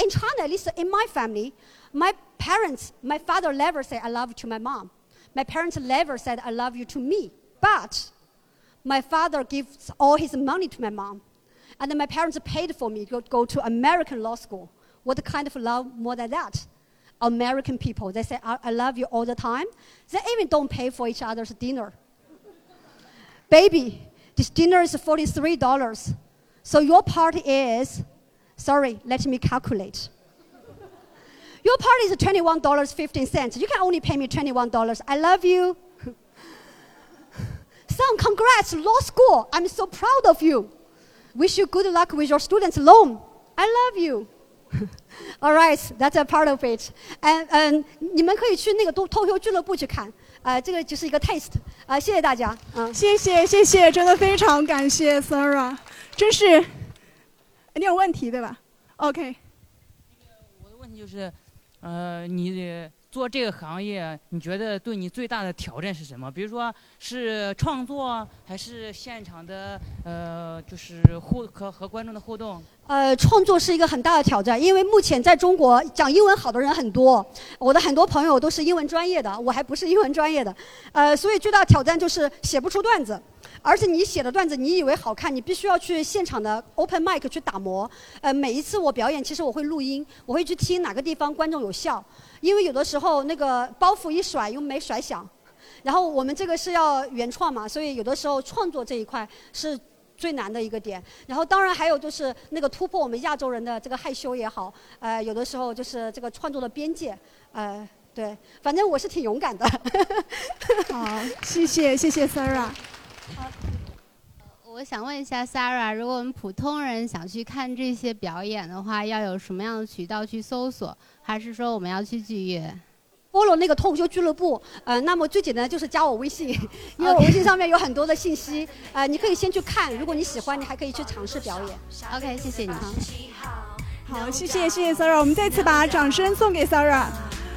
in China, at least in my family, my parents, my father never say I love you to my mom. My parents never said I love you to me, but my father gives all his money to my mom. And then my parents paid for me to go to American law school. What kind of love more than that? American people, they say, I, I love you all the time. They even don't pay for each other's dinner. Baby, this dinner is $43. So your part is, sorry, let me calculate. Your part is $21.15. You can only pay me $21. I love you. Son, congrats, law school. I'm so proud of you. Wish you good luck with your students' loan. I love you. All right, that's a part of it. And 嗯，你们可以去那个脱脱口俱乐部去看，呃，这个就是一个 taste。啊，谢谢大家。嗯，谢谢谢谢，真的非常感谢 Sarah，真是。你有问题对吧？OK。我的问题就是，呃，你。 做这个行业，你觉得对你最大的挑战是什么？比如说是创作，还是现场的呃，就是互和和观众的互动？呃，创作是一个很大的挑战，因为目前在中国讲英文好的人很多，我的很多朋友都是英文专业的，我还不是英文专业的，呃，所以最大挑战就是写不出段子。而且你写的段子，你以为好看，你必须要去现场的 open mic 去打磨。呃，每一次我表演，其实我会录音，我会去听哪个地方观众有笑，因为有的时候那个包袱一甩又没甩响。然后我们这个是要原创嘛，所以有的时候创作这一块是最难的一个点。然后当然还有就是那个突破我们亚洲人的这个害羞也好，呃，有的时候就是这个创作的边界，呃，对，反正我是挺勇敢的。好，谢谢谢谢 sara。我想问一下 Sarah，如果我们普通人想去看这些表演的话，要有什么样的渠道去搜索？还是说我们要去剧院？follow 那个脱口秀俱乐部，呃，那么最简单的就是加我微信，因为我微信上面有很多的信息，呃，你可以先去看，如果你喜欢，你还可以去尝试表演。OK，谢谢你。好，谢谢谢谢 Sarah，我们再次把掌声送给 Sarah。